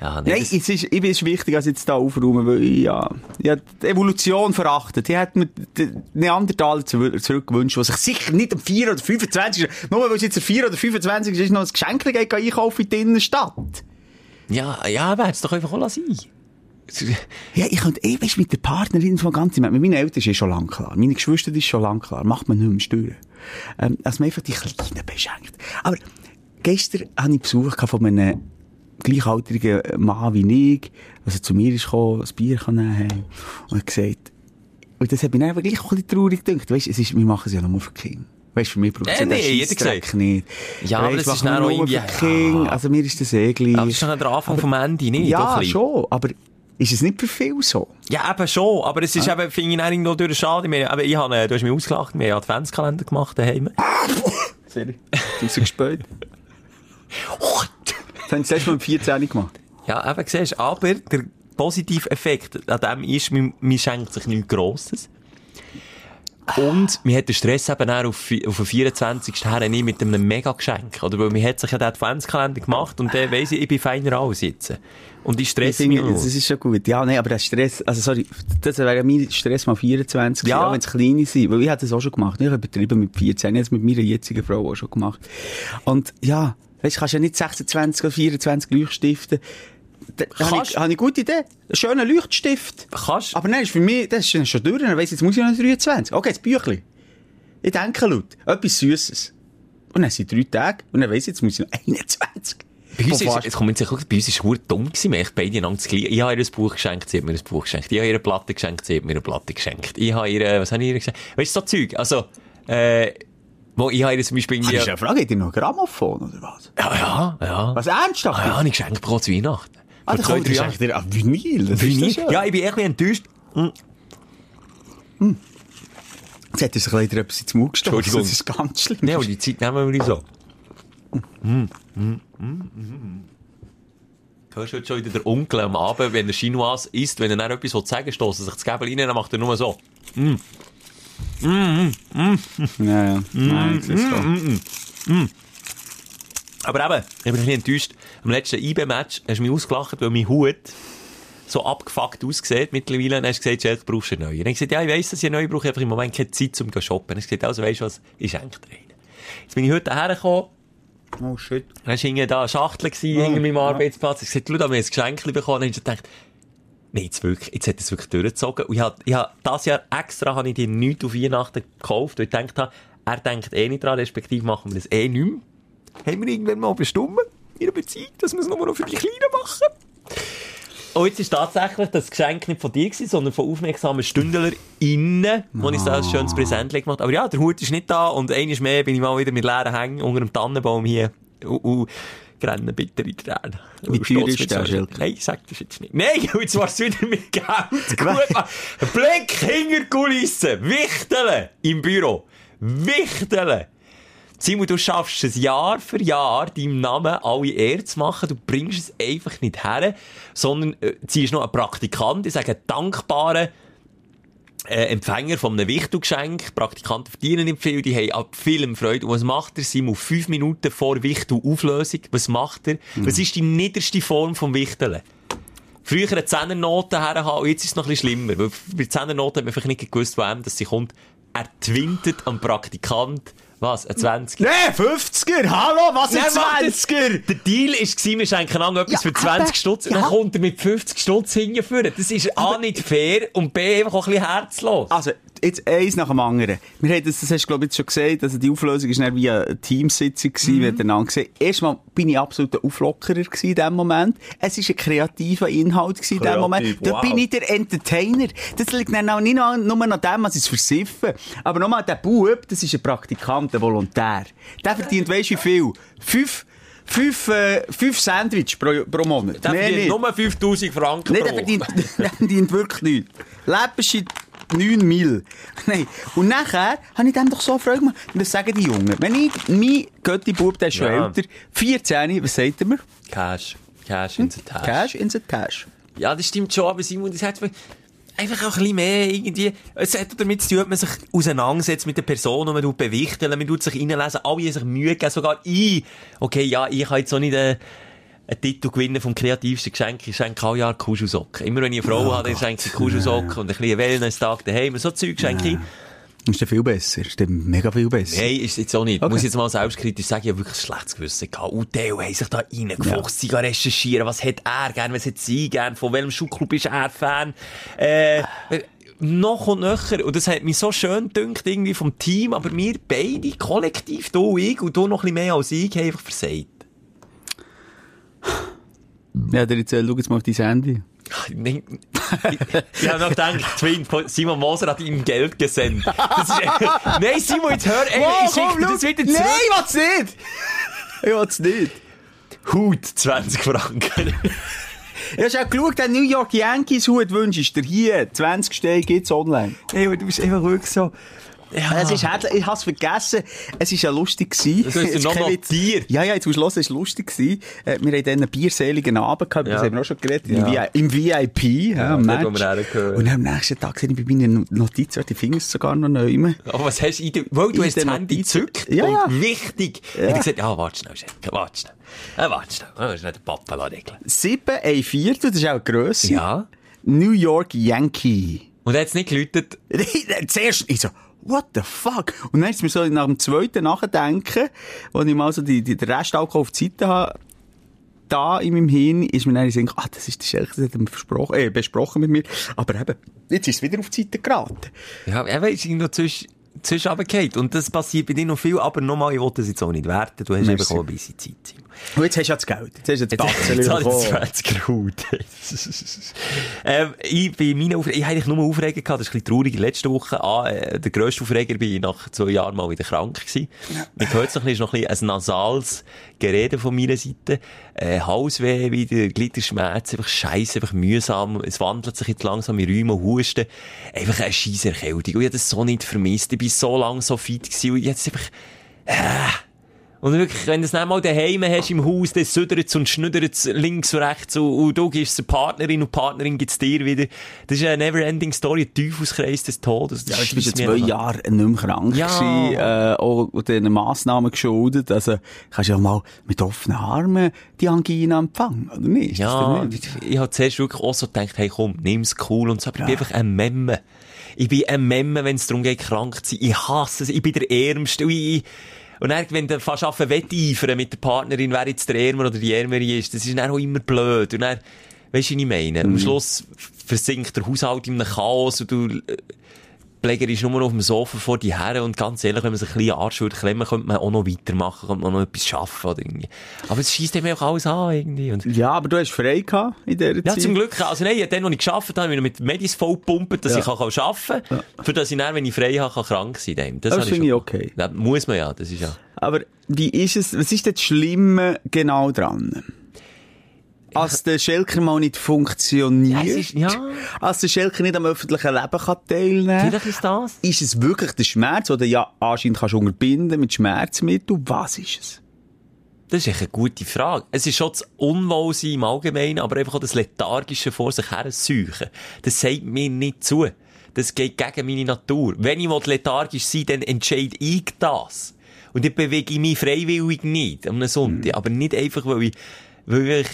Ja, nee, Nein, das- es ist, ich bin es wichtig, als ich jetzt da aufräumen, weil ich, ja, ich habe die Evolution verachtet. Die hat mir Neandertaler zu- zurückgewünscht, der sich sicher nicht am 4 oder 25. Nur weil es jetzt der 4 oder 25 ist, noch ein Geschenk geht, kann einkaufen in die Innenstadt. ja, ja, wär's doch einfach auch sein. Ja, ich könnte, ich weiss, mit der Partnerin von ganz, mit meinen Eltern ist eh schon lang klar. Meine Geschwister ist schon lang klar. Macht man nicht mehr stören. Ähm, dass man einfach die Kleinen beschenkt. Aber gestern hatte ich Besuch von einem gleichaltrigen Mann wie ich, also zu mir ist gekommen, ein Bier kann nehmen und hat gesagt, und das hat mich dann aber gleich auch ein bisschen traurig gedacht. Weißt, es ist, wir machen es ja nur für Kinder. Weißt, für mich braucht es Äh, ja nee, jeder gesagt. nicht. Ja, aber Weisst, das ist dann auch irgendwie- Kinder. ja. Also mir ist das eh gleich. Aber das ist schon der Anfang vom Ende, nicht? Ja, schon. Aber ist es nicht für viel so? Ja, eben schon, aber es ist eben, finde ich, irgendwo durch schade. Wir, eben, ich habe, äh, du hast mich ausgelacht, wir haben Adventskalender gemacht daheim. Sorry. Rausgespielt. Das haben sie letztes Mal mit 14 gemacht. Ja, eben, siehst aber der positive Effekt an dem ist, man, man schenkt sich nichts Grosses. Und man hat den Stress eben auch auf, auf den 24. her nicht mit einem Mega-Geschenk. Oder? Weil man hat sich ja den Adventskalender gemacht und dann weiss ich, ich bin feiner als jetzt. Und ich Ich stress mich finde, nur. das ist schon gut. Ja, nein, aber der Stress, also sorry, das wäre mein Stress mal 24, Ja. wenn es kleine sind. Weil ich hätte das auch schon gemacht. Ich habe übertrieben mit 14. Ich habe es mit meiner jetzigen Frau auch schon gemacht. Und ja, weißt du, kannst ja nicht 26 oder 24 Leuchtstifte. Da habe ich, eine gute Idee. Einen schönen Leuchtstift. Kannst Aber nein, ist für mich, das ist schon durch. Dann weiss jetzt muss ich noch 23. Okay, das Büchlein. Ich denke laut. Etwas Süßes. Und dann sind drei Tage. Und dann weiss ich, jetzt muss ich noch 21. Bei uns ist, jetzt kommt jetzt, bei uns ist es dumm gewesen, wir beide einander das Gleiche. Ich habe ihr ein Buch geschenkt, sie hat mir ein Buch geschenkt. Ich habe ihr eine Platte geschenkt, sie hat mir eine Platte geschenkt. Ich habe ihr, was habe ich ihr geschenkt? Weißt du, so Zeug? Also, äh, wo ich habe zum Beispiel Das irgendwie... ist eine Frage, hat ihr noch Grammophon oder was? Ja, ja, ja. Was ernsthaft? Ah, ja, habe ich geschenkt zu Weihnachten. Ah, zwei, kommt ihr ihr ah, Vinyl. Das Vinyl? Ist das Ja, ich bin echt ein bisschen enttäuscht. Jetzt hat er sich leider etwas ins Maul gestoßen. Entschuldigung. Das ist ganz schlimm. Aber die Zeit nehmen wir so. Mm, mm, mm, mm. Hörst du heute schon wieder der Onkel am Abend, wenn er Chinoise isst, wenn er dann etwas sagen will, stossen sich das Gäbel rein, dann macht er nur so. Ja, ja. Nein, das ist so. Aber eben, ich bin ein bisschen enttäuscht. Am letzten IB-Match hast du mich ausgelacht, weil mein Hut so abgefuckt aussieht mittlerweile. Und dann hast du gesagt, Schelke, brauchst du einen neuen. Und ich gesagt, ja, ich weiss, dass ich einen neuen brauche, ich habe einfach im Moment keine Zeit, um zu shoppen. Und ich gesagt, also weisst du was, ich schenke dir einen. Jetzt bin ich heute hergekommen, Oh shit. dann war da eine Schachtel gewesen, hinter meinem Arbeitsplatz. Ich gesagt, schau, da haben wir ein Geschenk bekommen. Und ich gedacht, nee, jetzt wirklich, jetzt hat es wirklich durchgezogen. Und ich hab, ich hab, das Jahr extra habe ich dir nichts auf Weihnachten gekauft, weil ich gedacht habe, er denkt eh nicht dran, respektive machen wir das eh nicht mehr. Haben wir irgendwann mal bestimmt, in einer Beziehung, dass wir es nur noch für die Kleinen machen. Und jetzt ist tatsächlich das Geschenk nicht von dir gewesen, sondern von aufmerksamen StündlerInnen, wo ich so ein schönes Präsent gemacht habe. Aber ja, der Hut ist nicht da und eines mehr bin ich mal wieder mit leeren Hängen unter dem Tannenbaum hier und, und rennen bitte in die Tränen. Wie teuer ist der, Schelke? Nein, sag das jetzt nicht. Nein, jetzt war's wieder mit Geld. Gut. Blick hinter Kulissen. Wichteln im Büro. Wichteln. Simon, du schaffst es Jahr für Jahr, deinem Namen alle Ehre zu machen. Du bringst es einfach nicht her, sondern äh, ziehst noch einen Praktikant, ich sage einen dankbaren äh, Empfänger von einem Wichtelgeschenk. Praktikanten verdienen nicht viel, die haben ab vielem Freude. Und was macht er? Simon, fünf Minuten vor Wichtel-Auflösung. Was macht er? Was ist die niederste Form vom Wichteln? Früher eine Zehnernote herhaben, und jetzt ist es noch ein bisschen schlimmer. Weil bei Zehnernoten hat man vielleicht nicht gewusst, einem, dass sie kommt. Er twintet am Praktikant, was, ein 20 Nee, 50er! Hallo, was ist warte. 20er? Der Deal war, wir schenken einander etwas Ja, für 20 eben, Stutz. ja. Dann kommt er mit 50 Stutz hingeführen. Das ist A, nicht fair und B, einfach auch ein bisschen herzlos. Also, jetzt eins nach dem anderen. Wir haben das, das hast du, glaube ich, jetzt schon gesagt, also die Auflösung war dann wie eine Teamsitzung gewesen, Mhm. wir einander gesehen. Erstmal bin ich absolut ein Auflockerer in dem Moment. Es war ein kreativer Inhalt in dem Moment. Da wow. bin ich der Entertainer. Das liegt dann auch nicht nur, an dem, was ich versiffe. Aber nochmal, der Bub, das ist ein Praktikant, ein Volontär. Der verdient, weisst du wie viel? Fünf, fünf, äh, fünf Sandwich pro, pro Monat. Der verdient nicht. nur 5000 Franken Nein, pro der verdient, der verdient wirklich nichts. Läppische 9 Mil. Nein. Und nachher habe ich dem doch so Freude gemacht. Und das sagen die Jungen. Wenn ich, mein Götti-Bub, der ist schon Ja. älter, 14, was sagt er mir? Cash. Cash in the Tash. Cash in the Cash. Ja, das stimmt schon, aber Simon, das hat einfach auch ein bisschen mehr irgendwie, es hat damit zu tun, dass man sich auseinandersetzt mit der Person und man tut bewichteln, man tut sich reinlesen, alle haben sich Mühe gegeben, sogar ich. Okay, ja, ich kann jetzt auch nicht einen, einen Titel gewinnen vom kreativsten Geschenk, ich schenke alle Jahre Kuschelsocken. Immer wenn ich eine Frau habe, dann schenke ich Kuschelsocken und ein bisschen Wellness-Tag daheim, so Zeug schenke ich. Ist der viel besser? Ist der mega viel besser? Nein, ist jetzt auch nicht. Okay. Muss ich jetzt mal selbstkritisch sagen, ich habe wirklich ein schlechtes Gewissen gehabt. Und Theo haben sich da reingefuchst, ja. recherchieren, was hat er gern, was hat sie gern, von welchem Schuhclub ist er Fan, äh, noch und nöcher. Und das hat mich so schön gedünkt, irgendwie vom Team, aber wir beide, kollektiv, du ich, und du noch ein bisschen mehr als ich, haben einfach versagt. Ja, der erzähl, schau jetzt mal auf dein Handy. Ich, ich, ich habe noch gedacht, Twin, Simon Moser hat ihm Geld gesendet. Das ist, nein, Simon, jetzt hör, ey, ich schicke dir das wieder zurück. Nein, ich will's nicht! Ich will's nicht. Hut, 20 Franken. Ich hast auch geschaut, der New York Yankees Hut wünschst du dir hier. 20 Steine gibt's online. Aber du bist einfach wirklich so. Ja. Es ist herzlich, ich hab's vergessen. Es ist ja lustig gewesen. Das du ist noch Witz. notiert. Ja, ja, jetzt musst du hören, es ist lustig gewesen. Äh, wir haben dann einen bierseligen Abend gehabt, Ja. das haben wir auch schon geredet, Ja. im, Vi- im VIP, ja, am Match. Und am nächsten Tag sehe ich bei meinen Notizen, die Finger sogar noch neu. Aber was hast du weil du hast das den Handy gezückt Ja, ja. und wichtig. Ja. Ja. Ich gesagt, ja, warte schnell, Schenke, warte schnell. Ja, warte schnell. Das ist nicht der Papa regeln. 7, ein Viertel, das ist auch Grösse. Ja. New York Yankee. Und er hat es nicht geläutet. Zuerst, ich so, what the fuck? Und dann ist mir so nach dem zweiten Nachdenken, wo ich mal so die, die, den Restalkohol auf die Seite habe, da in meinem Hirn ist mir dann gekommen, ah, das ist der Schelke, das hat er versprochen, äh, besprochen mit mir. Aber eben, jetzt ist es wieder auf die Seite geraten. Ja, er ist irgendwo zwischen, zwischen runtergefallen. Und das passiert bei dir noch viel, aber nochmal, ich wollte das jetzt auch nicht werten. Du hast Merci. einfach auch ein bisschen Zeit. Und jetzt hast du ja das Geld. Jetzt hast du das Jetzt, Batzen jetzt habe ich bekommen. 20 Hut. ähm, ich bin meine Aufregung, ich habe eigentlich nur Aufregung gehabt, das ist ein bisschen traurig. Letzte Woche, ah, äh, der grösste Aufreger bin ich nach zwei Jahren mal wieder krank gewesen. Hört noch ein bisschen, ist noch ein bisschen ein nasales Gerede von meiner Seite. Äh, Halsweh wieder, Gliederschmerz, einfach scheiße, einfach mühsam. Es wandelt sich jetzt langsam in Räume und Husten. Einfach eine scheisse Erkältung. Und ich habe das so nicht vermisst. Ich bin so lange so fit und jetzt einfach, äh, Und wirklich, wenn du es nicht mal daheim hast im Haus, dann südert und schnüdert links und rechts und, und du gibst es der Partnerin und Partnerin gibt es dir wieder. Das ist eine never-ending Story, ein Teufelskreis des Todes. Das Ja, du ja scheisst mich zwei einfach an. Jahre nicht mehr krank Ja. gewesen, äh, auch diesen Massnahmen geschuldet. Also, kannst ja mal mit offenen Armen die Angina empfangen, oder nicht? Ja, nicht? ich, ich habe zuerst wirklich auch so gedacht, hey komm, nimm's cool und so, aber ich bin einfach ein Memme. Ich bin ein Memme, wenn es darum geht, krank zu sein. Ich hasse es, ich bin der Ärmste. Und, ich, und dann, wenn du fast auf Wetteifern mit der Partnerin, wer jetzt der Ärmer oder die Ärmere ist, das ist dann auch immer blöd. Und dann, weisst du, was ich meine? Mhm. Am Schluss versinkt der Haushalt in einem Chaos und du, Pfleger ist nur noch auf dem Sofa vor die Herren und ganz ehrlich, wenn man sich ein bisschen Arsch würde klemmen, könnte man auch noch weitermachen, könnte man noch etwas schaffen oder irgendwie. Aber es schießt eben auch alles an irgendwie. Und Ja, aber du hast frei gehabt in dieser ja, Zeit. zum Glück. Also nein, dann, als ich gearbeitet habe, habe ich mit Medis vollgepumpt, dass Ja. ich kann arbeiten kann, für dass ich dann, wenn ich frei habe, kann krank sein kann. Das, Das finde ich schon- okay. Ja, muss man ja, das ist ja. Aber wie ist es, was ist das Schlimme genau dran? Als der Schelker mal nicht funktioniert, Ja, ist- ja. als der Schelker nicht am öffentlichen Leben kann teilnehmen Vielleicht ist das. ist es wirklich der Schmerz, du ja anscheinend kannst unterbinden mit Schmerzmitteln? Was ist es? Das ist echt eine gute Frage. Es ist schon das Unwohlsein im Allgemeinen, aber einfach auch das Lethargische vor sich her suchen. Das sagt mir nicht zu. Das geht gegen meine Natur. Wenn ich will lethargisch sein dann entscheide ich das. Und dann bewege ich mich freiwillig nicht am Sonntag. Aber nicht einfach, weil ich, weil ich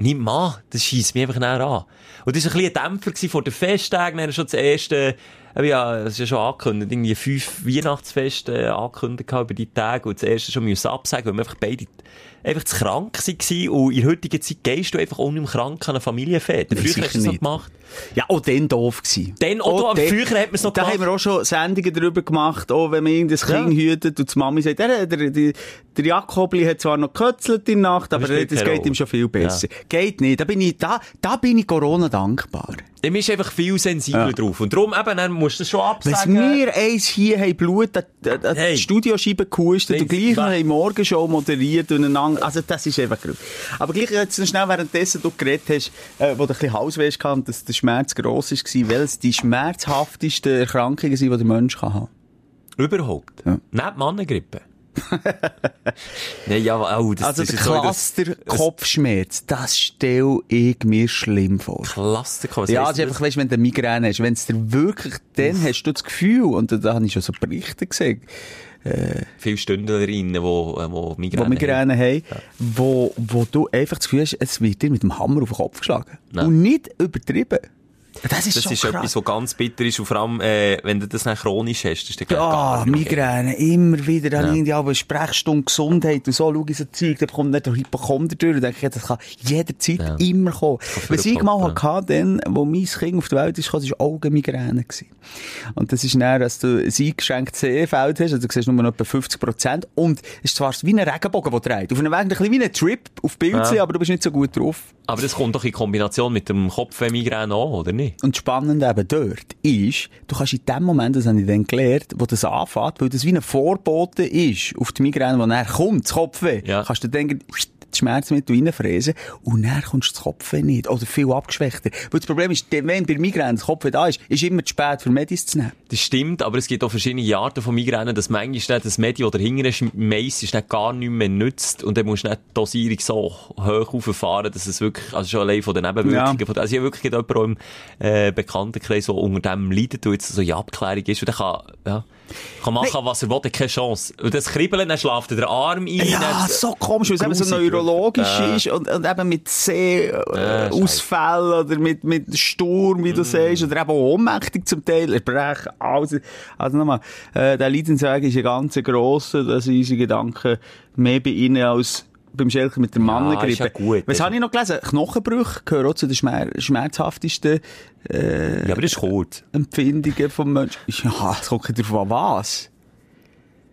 nicht mal. Das schießt mich einfach näher an. Und das war ein bisschen ein Dämpfer vor den Festtagen. Dann schon das erste, ja, es ist ja schon angekündigt, irgendwie fünf Weihnachtsfeste äh, angekündigt über die Tage. Und das erste schon müssen absagen, weil wir einfach beide einfach zu krank waren. Und in der heutigen Zeit gehst du einfach auch mehr krank an eine Familienfete. Früher sicher hast du das noch gemacht. Ja, auch dann doof gewesen. Dann auch, aber dann- früher hat man es noch Da gemacht. haben wir auch schon Sendungen darüber gemacht, auch wenn man irgendein Ja. Kind hütet und die Mami sagt, der, der, der, der Jakobli hat zwar noch gekötzelt in der Nacht, aber Das geht ihm schon viel besser. Geht nicht. Da bin ich, da, da bin ich Corona dankbar. Bist du einfach viel sensibler Ja. drauf. Und darum eben, dann musst du das schon Wenn absagen. wir eins hier haben Blut an, an, Hey. die Studioscheibe gehustet und gleich noch haben Morgenshow moderiert und einander, also das ist einfach grün. Aber gleich jetzt noch schnell währenddessen du geredet hast, äh, wo du ein bisschen Halsweh und dass der Schmerz gross war, welches die schmerzhaftesten Erkrankungen sind, die der Mensch kann haben. Überhaupt. Ja. Neben Mannengrippe. Nein, ja, oh, das, Also das der so das- das stelle ich mir schlimm vor. Cluster, was Ja, heisst das ist einfach, weißt, wenn du Migräne hast, wenn es dir wirklich, dann hast du das Gefühl, und da, da habe ich schon so Berichte gesehen, Viele Stündlerinnen, wo, äh, wo Migräne wo Migräne haben, wo, wo du einfach das Gefühl hast, es wird dir mit dem Hammer auf den Kopf geschlagen. Nein. Und nicht übertrieben. Das ist Das ist etwas, was ganz bitter ist. Und vor allem, äh, wenn du das dann chronisch hast, das ist dann gar nicht okay. Migräne, immer wieder. Dann Ja. irgendwie eine Sprechstunde Gesundheit und so, schau ich so Zeug, da kommt nicht der Hypochonder durch. Und denke ich, das kann jederzeit Ja. immer kommen. Was ich mal vorploppen, hatte, dann, wo mein Kind auf die Welt ist, war Augenmigräne. gewesen. Und das ist dann, dass du ein eingeschränktes Sehfeld hast, also du siehst nur noch etwa 50 Prozent. Und es ist zwar wie ein Regenbogen, der dreht. Auf einem Weg ein bisschen wie ein Trip auf Bildchen, Ja. aber du bist nicht so gut drauf. Aber das kommt doch in Kombination mit dem Kopfmigräne an, oder nicht? Und das Spannende eben dort ist, du kannst in dem Moment, das habe ich dann gelernt, wo das anfängt, weil das wie ein Vorbote ist auf die Migräne, wo dann kommt, das Kopfweh, Ja. kannst du dann das Schmerzmittel reinfräsen und dann kommst du das Kopfweh nicht. Oder viel abgeschwächter. Weil das Problem ist, wenn bei Migräne das Kopfweh da ist, ist immer zu spät für Medis zu nehmen. Das stimmt, aber es gibt auch verschiedene Arten von Migräne, dass manchmal nicht das Medium oder hinten ist, meistens gar nicht mehr nützt und dann musst du nicht die Dosierung so hoch auffahren, dass es wirklich, also schon allein von den Nebenwirkungen, Ja. von, also ich habe wirklich jemanden im äh, Bekanntenkreis, der unter dem leidet und jetzt so in Abklärung ist und der kann, ja, kann machen, was er will, keine Chance. Und das Kribbeln, dann schläft er den Arm ein. Ja, so komisch, weil es eben so neurologisch ja. ist und, und eben mit Sehausfällen oder mit, mit Sturm, wie du sagst, oder eben ohnmächtig zum Teil, erbrechen, also, also nochmal, äh, der Leidensweg ist ein ganz grosser, dass unsere Gedanken mehr bei ihnen als beim Schelker mit der Mannengrippe. ist ja gut. Was habe ich noch gelesen? Knochenbrüche gehören auch zu den schmer schmerzhaftesten ja, aber das ist kurz. Empfindungen vom Menschen. Ja, es kommt drauf an, was.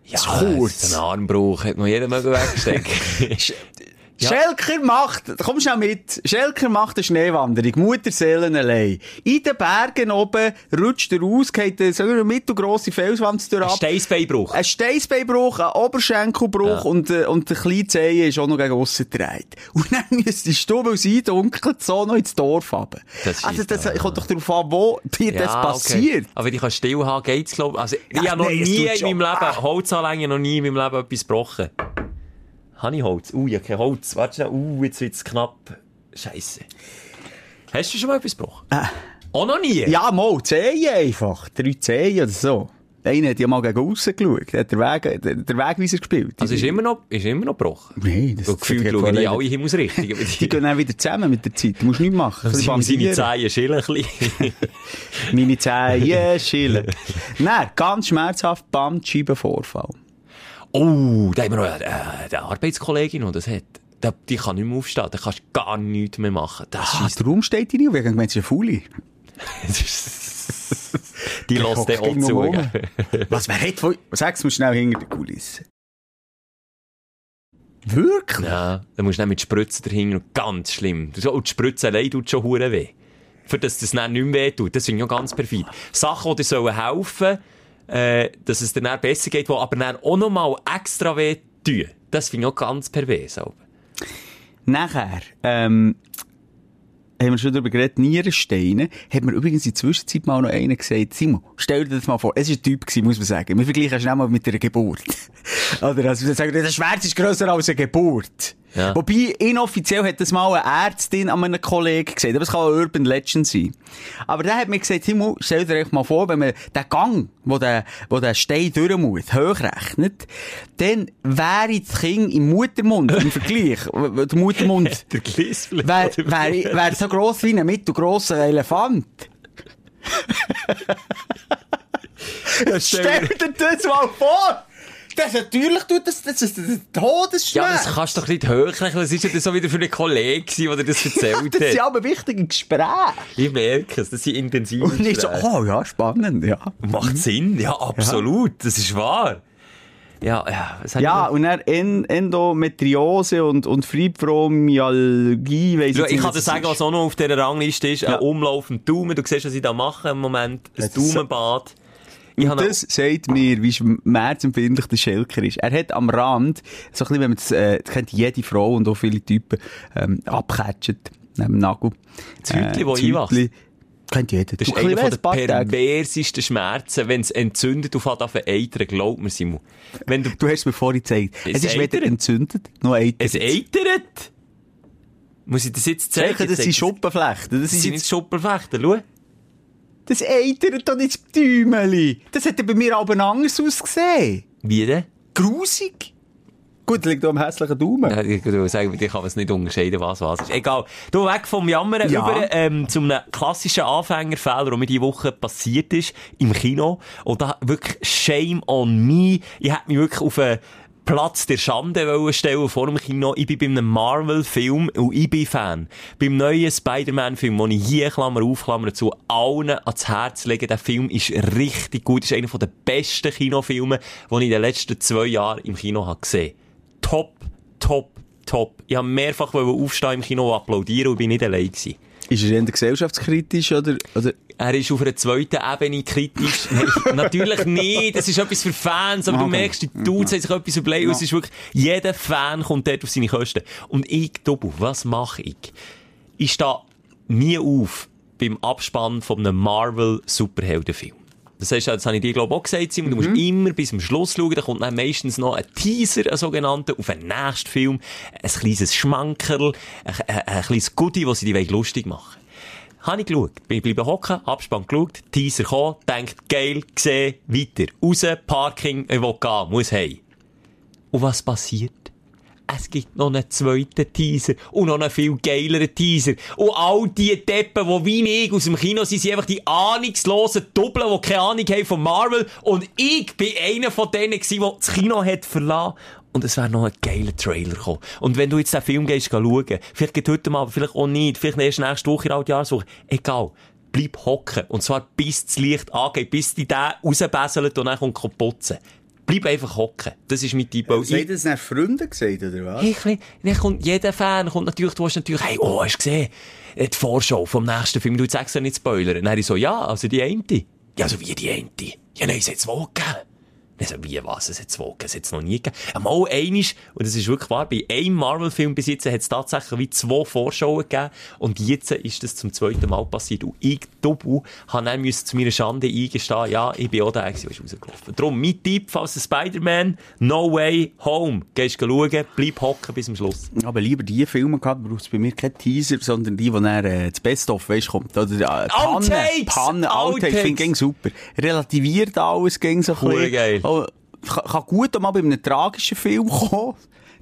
Ja, kurz. Ein Armbruch hat man jeder mögen wegstecken. Ja. Schelker macht, komm schnell mit, Schelker macht eine Schneewanderung, Mutterseelen allein. In den Bergen oben rutscht er raus, geht so eine mittelgrosse Felswand durch ab. Steißbeinbruch. Ein Steißbeinbruch, ein Oberschenkelbruch Ja. und, äh, und der kleine Zehe ist auch noch gegen aussen gedreht. Und dann müsstest du, weil es eindunkelt, so noch ins Dorf haben. Das also das auch, kommt doch darauf an, wo dir das passiert. Okay. Aber ich kann still haben, geht's, glaub ich. Also, ich habe noch nie in meinem Leben. Holzanlänge, noch nie in meinem Leben etwas gebrochen. Habe ich Holz? Uh, ja, kein Holz. Warte schnell. Uh, jetzt wird's knapp. Scheiße. Hast du schon mal etwas gebrochen? Äh. Auch noch nie? Ja, mal, Zehen einfach. Drei Zehen oder so. Einer hat ja mal gegen aussen geschaut. Der hat den, Weg, der, der Wegweiser gespielt. Also ist immer noch, ist immer noch gebrochen. Nein, das Und gefühlt schauen die alle Himmelsrichtungen. Die gehen dann wieder zusammen mit der Zeit. Du musst nichts machen. Bisschen seine. Zehen schillen ein bisschen. Meine Zehen schillen. Nein, ganz schmerzhaft Bandscheibenvorfall. Oh, da haben wir noch äh, eine Arbeitskollegin, die das hat. Da- Die kann nicht mehr aufstehen, da kannst du gar nichts mehr machen. Das Ah, der Raum steht dir nicht auf. Es ist ein Fuli. Die lässt den auch zu. Was, wer hat von... Sag's mir schnell hinter der Kulisse. Wirklich? Ja, dann musst du dann mit Spritzen dahinter. Ganz schlimm. Und die Spritze allein tut schon hure weh. Für das das dann nicht mehr weh tut. Das ich ja ganz perfid. Sachen, die dir sollen helfen, äh, dass es dann besser geht, die aber dann auch noch mal extra weh tun. Das finde ich auch ganz pervers. Nachher, ähm, haben wir schon darüber geredet, Nierensteine, hat mir übrigens in der Zwischenzeit mal noch einer gesagt, Simon, stell dir das mal vor, es war ein Typ gewesen, muss man sagen. Wir vergleichen schnell mal mit einer Geburt. Oder, also, wir sagen, der Schmerz ist grösser als eine Geburt. Ja. Wobei, inoffiziell hat das mal eine Ärztin an einem Kollegen gesagt, aber es kann eine Urban Legend sein. Aber der hat mir gesagt, Simon, stell dir echt mal vor, wenn man den Gang, wo der, wo der Stein durch muss, hochrechnet, dann wäre das Kind im Muttermund, im Vergleich, der Muttermund, wäre wär, wär so gross wie ein mittelgrosser Elefant. Stell dir das mal vor! Das natürlich tut das, das ist ein Todesschmerz. Ja, aber das kannst du doch nicht hochrechnen. Das ist ja das so wieder für einen Kollegen gewesen, der das erzählt das sind hat. aber wichtige Gespräche. Ich merke es, das sind intensive Und ich so, oh ja, spannend, ja. Macht Sinn, ja, absolut. Das ist wahr. Ja, ja, was Ja, ich und dann en Endometriose und, und Fibromyalgie, weiss Ich nicht, kann dir sagen, das was auch noch auf dieser Rangliste ist. Ja. Ein Umlauf im Daumen. Du siehst, was ich da mache im Moment. Ein das- Daumenbad. Ich Und das sagt mir, wie schmerzempfindlich der Schelker ist. Er hat am Rand, so ein bisschen, wenn man das, äh, das kennt jede Frau und auch viele Typen, ähm, abgeketscht, neben dem Nagel. Das Hütli, wo das einwachst. Kennt jeder. Das ist Du, ein einer von Tage. perversesten Schmerzen, wenn es entzündet und fängt an eitern. Glaub mir, Simon. Wenn du... Du hast mir vorhin gezeigt. Es Es ist weder entzündet, noch eitert. Es eitert! Muss ich das jetzt zeigen? Zeichen, das sind Schuppenflechten. Das Das ist sind jetzt, nicht Schupperflechten, schau. Das eitert doch nicht das Däumeli. Das hat ja bei mir aber anders ausgesehen. Wie denn? Grusig. Gut, liegt auch am hässlichen Daumen. Ja, ich würde sagen, dir kann man es nicht unterscheiden, was was ist. Egal. Du, weg vom Jammern Ja. über ähm, zu einem klassischen Anfängerfehler, der mir diese Woche passiert ist, im Kino. Und da wirklich Shame on me. Ich hätte mich wirklich auf einen Platz der Schande stellen vor dem Kino. Ich bin bei einem Marvel-Film und ich bin Fan. Beim neuen Spider-Man-Film, den ich hier, Klammer auf, Klammer zu, allen ans Herz lege. Der Film ist richtig gut. ist einer der besten Kinofilme, die ich in den letzten zwei Jahren im Kino habe gesehen Top, top, top. Ich habe mehrfach aufstehen im Kino und applaudieren und bin nicht allein gewesen. Ist er eher gesellschaftskritisch oder, oder? Er ist auf einer zweiten Ebene kritisch. Nein, natürlich nicht. Das ist etwas für Fans. Aber du Okay. merkst, die Dudes haben sich etwas überlegt. und Es ist wirklich, jeder Fan kommt dort auf seine Kosten. Und ich, Tobu, was mache ich? Ich stehe nie auf beim Abspann von einem Marvel-Superheldenfilm. Das heißt, das habe ich dir, glaube ich, auch gesagt, Simon. Du musst immer bis zum Schluss schauen. Da kommt dann meistens noch ein Teaser, ein sogenannter, auf den nächsten Film. Ein kleines Schmankerl, ein, ein, ein kleines Goodie, das sie dir lustig machen habe ich geschaut. Bin bleiben hocken, Abspann geschaut, Teaser gekommen, denkt, geil, gesehen, weiter. Raus, Parking, ich will gehen, muss heim. Und was passiert? Es gibt noch einen zweiten Teaser und noch einen viel geileren Teaser. Und all die Deppen, die wie ich aus dem Kino sind, sind einfach die ahnungslosen Doppeln, die keine Ahnung haben von Marvel. Und ich bin einer von denen der das Kino hat verlassen. Und es wäre noch ein geiler Trailer gekommen. Und wenn du jetzt den Film gehst, schauen, vielleicht geht heute mal, vielleicht auch nicht, vielleicht erst nächste Woche in der Jahreswoche, egal. Bleib hocken. Und zwar bis das Licht angeht, bis die den rausbesselt und dann kommt putzen. Bleib einfach hocken. Das ist mein Tipp. Weil ich- das nach Freunden gesagt, oder was? Hey, dann kommt jeder Fan, kommt natürlich, du hast natürlich, hey, oh, hast du gesehen, äh, die Vorschau vom nächsten Film, du jetzt extra nicht spoilern. Dann habe ich so, ja, also die eine. Ja, also wie die eine? Ja, nein, es hat zwei gegeben. Also, wie was? Es hat zwei, es hat noch nie gegeben. Mal einisch, und das ist wirklich wahr, bei einem Marvel-Film bis jetzt hat es tatsächlich wie zwei Vorschauen gegeben. Und jetzt ist das zum zweiten Mal passiert. Und ich, Double, habe dann zu meiner Schande eingestehen, ja, ich bin auch der, der rausgelaufen. Darum, mein Tipp, falls der Spider-Man, No Way Home. Gehst schauen, bleib hocken bis zum Schluss. Aber lieber die Filme gehabt, braucht es bei mir keinen Teaser, sondern die, wo dann äh, das Best-of, weißt, kommt. Oder, äh, Panne, Outtakes! Panne, Outtakes, finde ich super. Relativiert alles, ging so ein bisschen. geil. Oh, kann, gut mal bei einem tragischen Film kommen.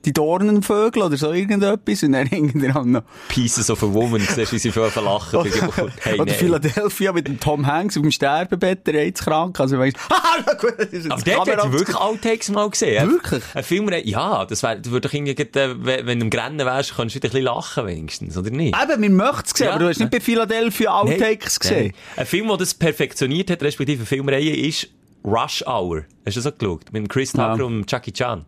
Die Dornenvögel oder so irgendetwas. Und dann irgendwann noch. Pieces of a Woman, siehst du, wie sie schon lachen. hey, oder. Philadelphia mit dem Tom Hanks auf dem Sterbebett, der krank. Also weißt, haha, gut, das ist Aber Kamera- hat ich wirklich Outtakes mal gesehen. Wirklich? Ein Film, ja, das wär, du würdest doch irgendwie, äh, wenn du im Grennen wärst, könntest du wieder ein bisschen lachen wenigstens, oder nicht? Eben, man möchte es sehen, Ja. aber du hast nicht bei Philadelphia Outtakes gesehen. Ein Film, der das perfektioniert hat, respektive eine Filmreihe, ist Rush Hour. Hast du das auch geschaut? Mit dem Chris Tucker Ja. und Jackie Chan.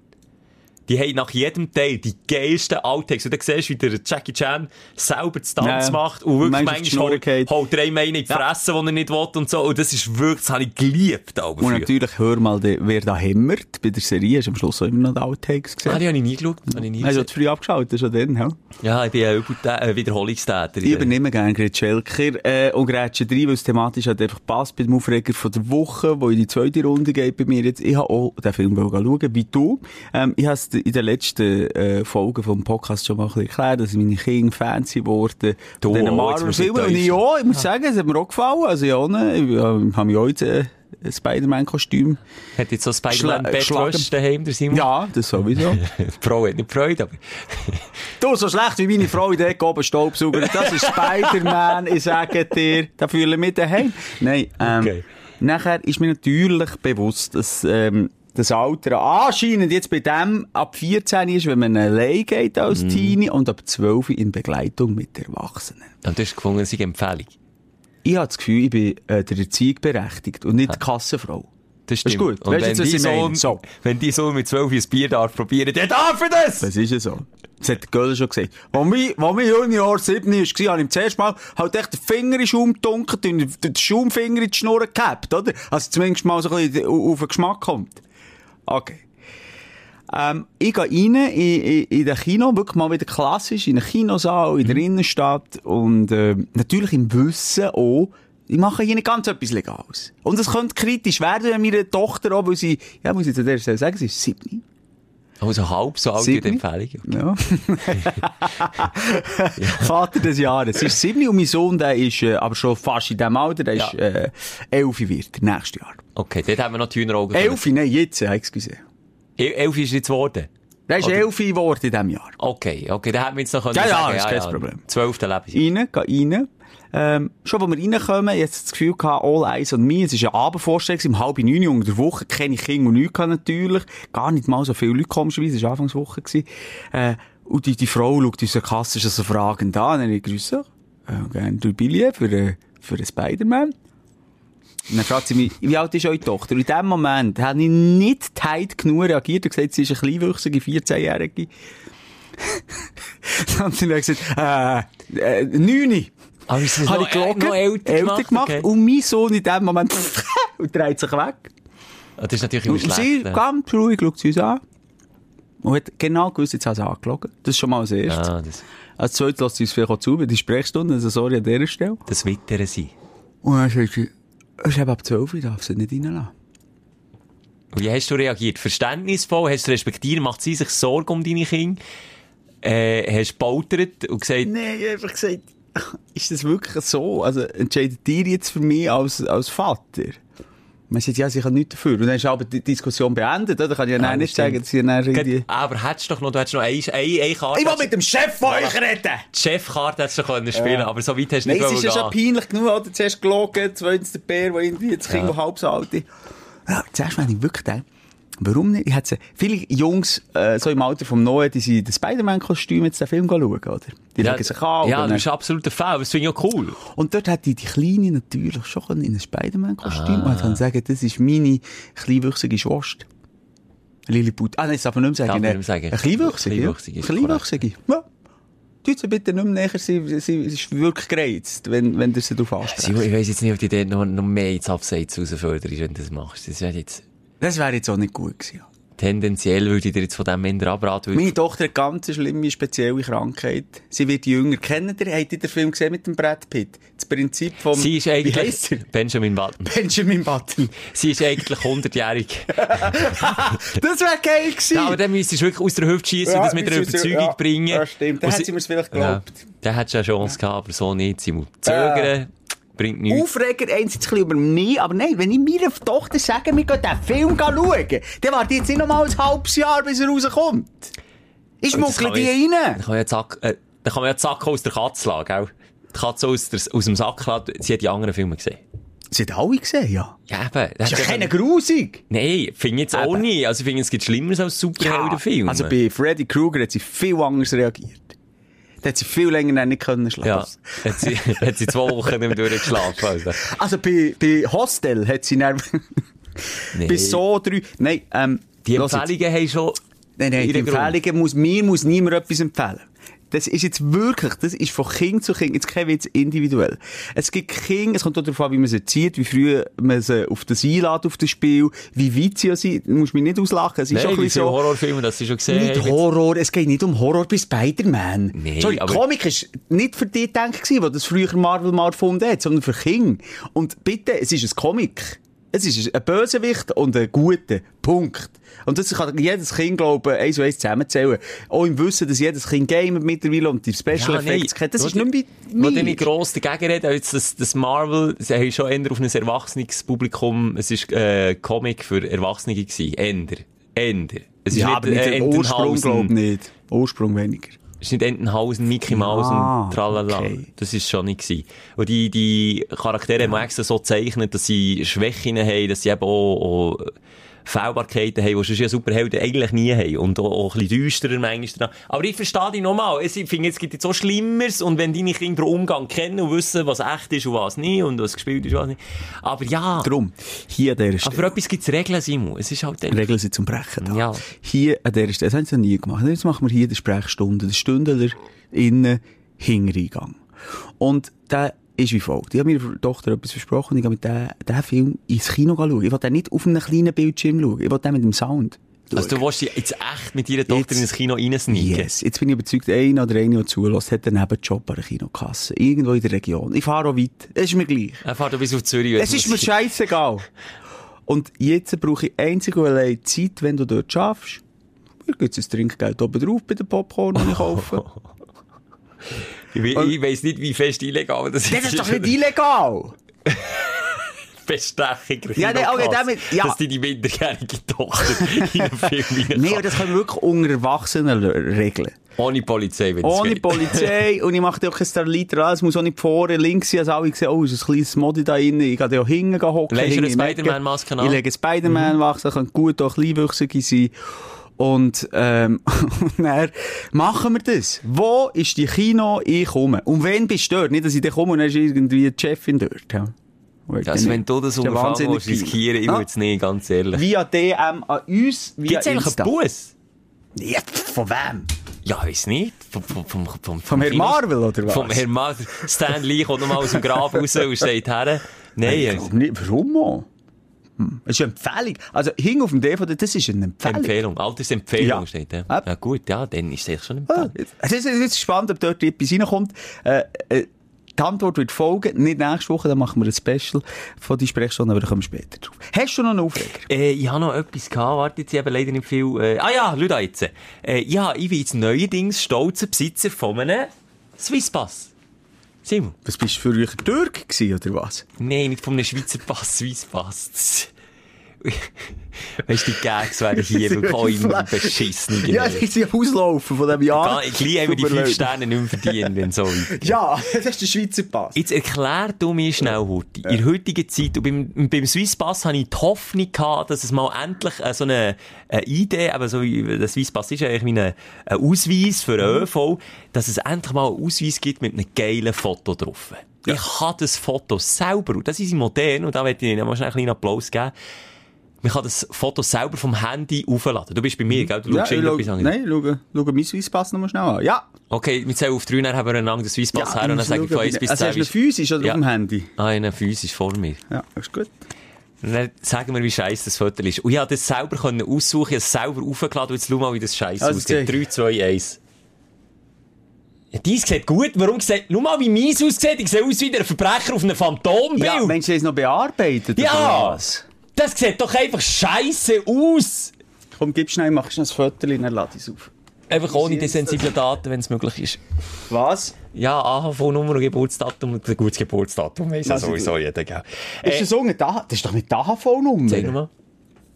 Die haben nach jedem Teil die geilsten Outtakes. Und dann siehst du, wie der Jackie Chan selber das Tanz Ja, ja. macht. Und wirklich Manchmal holt, holt er einem einen in die Fresse, den er nicht will und so. Und das ist wirklich, das habe ich geliebt. Aber Und früher. natürlich, hör mal, wer da hämmert bei der Serie, hast du am Schluss auch immer noch die Outtakes Ah, gesehen. die habe ich nie geschaut. Habe ich nie Hast du früh abgeschaltet, schon dann, ja? Ja, ich bin ein äh, Wiederholungstäter. Ich übernehme gerne Gret Schelker äh, und Grätsche rein, weil es thematisch halt einfach passt bei dem Aufreger von der Woche, wo in die zweite Runde geht bei mir jetzt. Ich habe auch den Film schauen, wie du. Ähm, ich habe in den letzten äh, Folgen vom Podcast schon mal ein bisschen erklärt, dass meine Kinder Fans sind geworden musst du Marvel-Filmen. Und ich auch, ich muss sagen, es hat mir auch gefallen. Also ja, ne, ich habe mich jetzt äh, ein Spider-Man-Kostüm. Hat jetzt so Schla- Spider-Man-Bettwäsche daheim, der Simon? Ja, das sowieso. Die Frau hat nicht Freude, aber... Du, so schlecht wie meine Frau in der Ecke oben Staubsauger. Das ist Spider-Man, ich sage dir. Da fühle ich mich daheim. Nein, ähm, Okay. nachher ist mir natürlich bewusst, dass, ähm, das Alter anscheinend jetzt bei dem ab 14 ist, wenn man allein geht als Mhm. Teenie und ab 12 in Begleitung mit Erwachsenen. Und du hast gefunden, es sei eine Empfehlung. Ich habe das Gefühl, ich bin äh, der Erziehung berechtigt und nicht die Kassenfrau. Das Das stimmt. ist gut. Und Weißt wenn jetzt? Sohn, So. wenn die Sohn mit 12 ein Bier darf probieren, dann darf er das! Das ist ja so. Das hat der Göller schon gesagt. Als mein, als mein Junior 7 war, habe ich ihm zuerst mal halt echt den Finger in den Schaum getunkt und den Schaumfinger in die Schnur gehabt, oder? Also zumindest mal so ein bisschen auf den Geschmack kommt. Okay. Ähm, ich gehe rein in, in, in den Kino, wirklich mal wieder klassisch, in einen Kinosaal, in der Innenstadt und äh, natürlich im Wissen auch, ich mache hier nicht ganz etwas Legales. Und es könnte kritisch werden, wenn meine Tochter auch, weil sie, ja, muss ich zu der Stelle sagen, sie ist 7. Also halb so alt wie die? Empfehlung. Ja. Vater des Jahres. Es ist sieben und mein Sohn, der ist äh, aber schon fast in diesem Alter, der Ja. ist äh, elf wird, nächstes Jahr. Okay, dort haben wir noch Hühneraugen. Elf, nein, jetzt, äh, excuse. El- Elf ist jetzt geworden. Der ist Oder- elf geworden in diesem Jahr. Okay, okay, dann hätten wir jetzt noch können Ja, ja, sagen, ist kein Problem. Zwölfte Lebensjahr. Rein, geh rein. Ähm, schon, als wir reinkommen, jetzt das Gefühl gehabt, all eyes on me. Es ist eine Abendvorstellung, um halb neun unter der Woche, keine Kinder und nichts natürlich. Gar nicht mal so viele Leute komischerweise, es war Anfangswoche. Äh, und die, die Frau schaut uns so kassisch so fragend an, und ich grüßt, äh, gerne drei Billionen für, äh, für Spider-Man. Und dann fragt sie mich, wie alt ist eure Tochter? Und in dem Moment habe ich nicht tight genug reagiert und gesagt, sie ist eine kleinwüchsige 14-Jährige. Dann sie dann gesagt, äh, äh, neune. Aber ist das Habe noch, ich gelogen, noch älter, gemacht? Okay. Und mein Sohn in dem Moment und dreht sich weg. Das ist natürlich immer Und sie ne? ganz ruhig schaut sie uns an. Und hat genau gewusst, jetzt hat sie angelogen. Das ist schon mal das Erste. Ah, das, Als zweites lässt sie uns vielleicht auch zu, bei die Sprechstunde, also sorry an dieser Stelle. das Wittere sein. Und dann sagt sie, es ist eben ab 12 Uhr, darf sie nicht reinlassen. Wie hast du reagiert? Verständnisvoll? Hast du respektiert? Macht sie sich Sorgen um deine Kinder? Äh, hast du gebautert und gesagt, Nein, ich habe einfach gesagt, ist das wirklich so? Also entscheidet ihr jetzt für mich als, als Vater? Man sagt, ja, sie kann nichts dafür. Und dann ist aber die Diskussion beendet, oder? Kann ich ja, Ja, das nicht sagen, dass sie dann irgendwie... aber hättest du doch noch, du hättest noch eine, eine, eine Karte. Ich will mit dem Chef von euch reden! Die Chefkarte hättest du können spielen, aber so weit hast du Nein, nicht es ist ja schon peinlich genug, oder? Zuerst gelogen, zweitens der Bär, der irgendwie jetzt Kind, Ja. ja. halb so alt ist. Ja, zuerst wenn ich wirklich denke, warum nicht? Ich hätte viele Jungs, äh, so im Alter vom Noah, die sind das Spider-Man-Kostüm jetzt den Film schauen, oder? Die Ja, legen sich an. ja du bist absolut der Fall, das finde ich auch cool. Und dort hat die, die Kleine natürlich schon in ein Spider-Man-Kostüm Ah. und kann sagen, das ist meine kleinwüchsige Schwester. Lilliput. Ah, nein, das darf man nicht mehr Darf sagen. man ne? nicht sagen. Eine kleinwüchsige. Kleinwüchsige ja. ist Kleinwüchsige. Ja. Bitte nicht mehr näher, sie, sie, ist wirklich gereizt, wenn, wenn du sie darauf ansprichst. Ich weiss jetzt nicht, ob du dort noch, noch mehr ins Abseits rausförderst, wenn du das machst. Das wäre jetzt... Das wäre jetzt auch nicht gut gewesen. ja. Tendenziell würde ich dir jetzt von dem Ende abraten. Meine Tochter hat eine ganz schlimme, spezielle Krankheit. Sie wird jünger. Kennt ihr, habt ihr den Film gesehen mit dem Brad Pitt? Das Prinzip vom, Sie ist wie eigentlich heisst er? Benjamin Button. Benjamin Button. Sie ist eigentlich 100-jährig. Das wäre geil gewesen. Ja, aber dann müsstest du wirklich aus der Hüfte schießen und das mit einer Überzeugung ja, bringen. Ja, stimmt. Dann hat sie mir es vielleicht Ja, geglaubt. dann hättest du eine Chance gehabt, aber so nicht. Sie muss zögern, bringt nichts. Aufreger einerseits ein über mich, aber nein, wenn ich meiner Tochter sage, wir gehen diesen Film schauen, dann warte ich jetzt nicht noch mal ein halbes Jahr, bis er rauskommt. Ich schmuggle die rein. Dann kann man ja Zack, äh, dann kann man ja aus der Katze lassen, gell? Die Katze aus, der, aus dem Sack lassen, sie hat die anderen Filme gesehen. Sie hat alle gesehen, ja. Ja, eben. Das ist ja keine Grusig. Nein, finde ich jetzt auch Eben. nicht. Also, ich finde, es gibt Schlimmeres als Superheldenfilme. Also bei Freddy Krueger hat sie viel anders reagiert. Hat sie viel länger nicht können schlafen. Ja, hat sie, hat sie zwei Wochen nicht durchgeschlafen. Also. Also bei, bei Hostel hat sie dann... Nee. Bis so drei... Nein, ähm... Die. Empfehlungen haben schon... Nein, nein, die. Empfehlungen muss, mir muss niemand etwas empfehlen. Das ist jetzt wirklich, das ist von Kind zu Kind, jetzt kein Witz, individuell. Es gibt Kinder, es kommt auch darauf an, wie man sie zieht, wie früh man sie auf das einlädt, auf das Spiel, wie weit sie sind. Du musst mich nicht auslachen, es ist Nein, ein bisschen so... Horrorfilme, das sie schon gesehen Nicht. Horror, es geht nicht um Horror bei Spider-Man. Nee, Sorry, aber- Comic ist nicht für die gedacht gewesen, wo das früher Marvel mal erfunden hat, sondern für Kinder. Und bitte, es ist ein Comic. Es ist ein Bösewicht und ein guter. Punkt. Und das kann jedes Kind, glaube ich, eins zu eins zusammenzählen. Auch im Wissen, dass jedes Kind gamet mittlerweile und die Special Ja. Effects kennt. Das ist nicht mehr mir. nicht gross dagegen reden, jetzt das, das Marvel, sie haben schon eher auf ein erwachsenes Publikum, es ist, äh, Comic für Erwachsene gewesen. Ender. Ender. Es ist Ja, nicht, aber nicht äh, Ursprung, glaube ich nicht. Ursprung weniger. Es ist nicht Entenhausen, Mickey Mouse Ah, und tralala. okay. Das ist schon nicht gewesen. Und die, die Charaktere haben wir extra so gezeichnet, dass sie Schwächen haben, dass sie eben auch, auch Fehlbarkeiten haben, die sonst ja Superhelden eigentlich nie haben. Und auch, ein bisschen düsterer manchmal. dran. Aber ich verstehe dich nochmal. Ich finde, es gibt jetzt so Schlimmeres. Und wenn deine Kinder den Umgang kennen und wissen, was echt ist und was nicht und was gespielt ist und was nicht. Aber ja. Drum, hier an dieser Aber Stelle. für etwas gibt es Regeln, Simon. Es ist halt. Regeln sind zum Brechen da. Ja. Hier an dieser Stelle, das haben sie noch nie gemacht. Jetzt machen wir hier die Sprechstunde, den Stündler innen Hintereingang. Und der ist wie folgt. Ich habe meiner Tochter etwas versprochen, ich gehe mit diesem Film ins Kino schauen. Ich will den nicht auf einem kleinen Bildschirm schauen. Ich will den mit dem Sound. Also du willst jetzt echt mit deiner Tochter Jetzt- ins Kino reinsneaken? Yes. Jetzt bin ich überzeugt, einer oder eine, der zulässt, hat einen Nebenjob an der Kinokasse. Irgendwo in der Region. Ich fahre auch weit. Es ist mir gleich. Er fährt bis auf Zürich. Es ist mir scheißegal. Und jetzt brauche ich einzig und allein Zeit, wenn du dort schaffst. Mir gibt es ein Trinkgeld oben drauf bei den Popcorn, die ich kaufe. Ich, we- ich weiss nicht, wie fest illegal das das ist doch nicht illegal! Bestechung. Ja, nee, okay, damit- ja. Dass deine minderjährige Tochter in einen Film aber das können wir wirklich unter Erwachsenen regeln. Ohne Polizei, wenn Ohne. Polizei und ich mache dir auch kein Starliter an. Es muss auch nicht vorne links sein, als alle sehen, oh, ist ein kleines Modi da drin. Ich gehe da auch hinten hocken. Legst du eine. Spider-Man-Maske an? Ich lege Spider-Man-Maske, kann gut auch kleinwüchsige sein. Und, ähm, und dann machen wir das. Wo ist die Kino? Ich komme. Und wenn bist du dort? Nicht, dass ich da komme und dann ist irgendwie die Chefin dort. Ja. Also, wenn du das wahnsinnig willst, riskieren, ich Ja. will es nicht, ganz ehrlich. Via DM an uns, via Gibt es eigentlich Insta. einen Bus? Ja, von wem? Ja, weiss nicht. Vom, vom, vom, vom, Vom Herrn Marvel, oder was? Vom Herrn Marvel. Stan Lee kommt nochmal aus dem Grab raus und steht her. Nein, Ich nicht. Warum auch? Hm. Das ist eine Empfehlung. Also, hing auf dem DVD, das ist eine Empfehlung. Empfehlung. Altersempfehlung Ja. steht. Ja. Ja gut, ja, dann ist es schon Ah, Empfehlung. Es ist, es ist spannend, ob dort etwas reinkommt. Äh, äh, die Antwort wird folgen. Nicht nächste Woche, dann machen wir ein Special von die Sprechstunde, aber da kommen wir später drauf. Hast du noch einen Aufreger? Äh, ich habe noch etwas gehabt, warte jetzt, ich habe leider nicht viel, äh, ah ja, Leute jetzt. Äh, ja, ich bin jetzt neuerdings stolzer Besitzer von einem Swisspass. Simon? Was bist du für euch Türk gewesen, oder was? Nein, nicht von einem Schweizer Pass, Swisspass. weißt du, die Gags werden hier wirklich immer beschissen. Ja, die sind auslaufen von diesem Jahr. Gleich haben wir die Tut mir fünf leid. Sterne nicht mehr verdient, wenn so weitergeht. Ja, das ist der Schweizer Pass. Jetzt erklär du mir schnell, Hurti. In der heutigen Zeit, und beim, beim Swisspass hatte ich die Hoffnung gehabt, dass es mal endlich äh, so eine, eine Idee, aber so wie der Swisspass ist ja eigentlich wie ein, ein Ausweis für einen ÖV, dass es endlich mal einen Ausweis gibt mit einem geilen Foto drauf. Ich habe das Foto selber, und das ist modern, und da möchte ich Ihnen mal schnell einen kleinen Applaus geben. Man kann das Foto selber vom Handy aufladen. Du bist bei mir, gell? Du Ja, schaust irgendetwas anderes. nein, schau, schau meinen Swisspass nochmal schnell an. Ja. Okay, wir zählen auf drei, dann haben wir einen anderen Swisspass her, und dann sage ich von 1 bis Also 10. hast du physisch oder Ja. auf dem Handy? Ah, einen physisch vor mir. Ja, das ist gut. Dann sagen wir, wie scheiße das Foto ist. Und ich konnte das selber können aussuchen, ich habe es selber aufgeladen und jetzt schau mal, wie das scheiße Also, aussieht. zeig. 3, 2, 1. Ja, dies sieht gut. Warum sieht, schau mal, wie meins aussieht. Ich sehe aus wie der Verbrecher auf einem Phantombild. Ja, Mensch, haben es noch bearbeitet? Ja. oder was? Das sieht doch einfach scheiße aus. Komm, gib schnell, mach schnell ein Foto, dann lade ich es auf. Einfach ohne die sensiblen Daten, wenn es möglich ist. Was? Ja, AHV-Nummer und Geburtsdatum und ein gutes Geburtsdatum weiss ja Was? sowieso jeder, gell? Ist Äh, das so da? Das ist doch nicht die AHV-Nummer. Sag nochmal.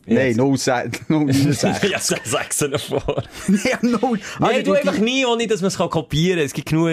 Nein, 06. 06. ja, sag es noch vor. Nein, 0. Nein, du einfach nie, ohne dass man es kopieren kann. Es gibt genug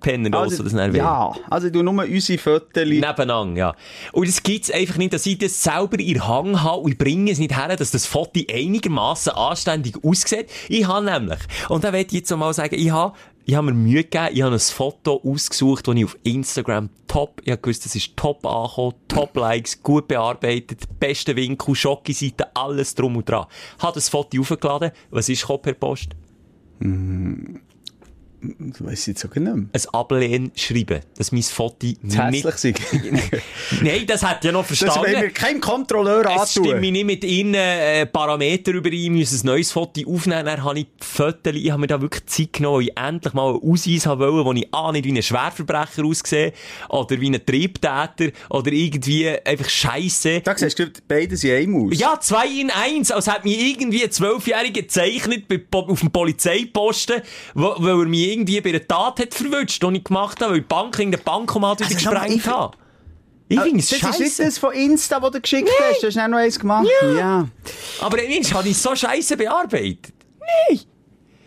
Penner, also, das nervt. Ja, also du nur unsere Fotos. Nebeneinander, ja. Und es gibt's einfach nicht, dass ich das selber in Hang habe und ich bringe es nicht her, dass das Foto einigermaßen anständig aussieht. Ich habe nämlich, und da möchte ich jetzt mal sagen, ich habe, ich habe mir Mühe gegeben, ich habe ein Foto ausgesucht, das ich auf Instagram top, ich habe gewusst, das ist top angekommen, top Likes, gut bearbeitet, beste Winkel, Schocki-Seite, alles drum und dran. Habe das Foto aufgeladen. Was ist gekommen per Post? Das weiss ich jetzt sogar nicht mehr. Ein Ablehnen schreiben, dass mein Foto nicht... hässlich sein. Nein, das hat ja noch Das verstanden. wollen wir keinem Kontrolleur Es stimmt antun. mich nicht mit ihnen äh, Parameter überein, ich muss ein neues Foto aufnehmen, dann habe ich Fotos, ich habe mir da wirklich Zeit genommen, weil ich endlich mal einen Ausweis haben wollte, wo ich A, nicht wie ein Schwerverbrecher aussehe, oder wie ein Triebtäter, oder irgendwie einfach Scheisse. Da siehst du, beide sind einem aus. Ja, zwei in eins, als hätte mich irgendwie ein Zwölfjähriger gezeichnet auf dem Polizeiposten, wo, weil er mich irgendwie bei einer Tat hat verwünscht, die ich gemacht habe, weil die Bank in der Bankomat wieder Also, schau mal, gesprengt habe. Ich finde es das ist nicht das von Insta, das du geschickt hast. Du hast noch eins gemacht. Ja. Aber Mensch, habe ich so scheisse bearbeitet.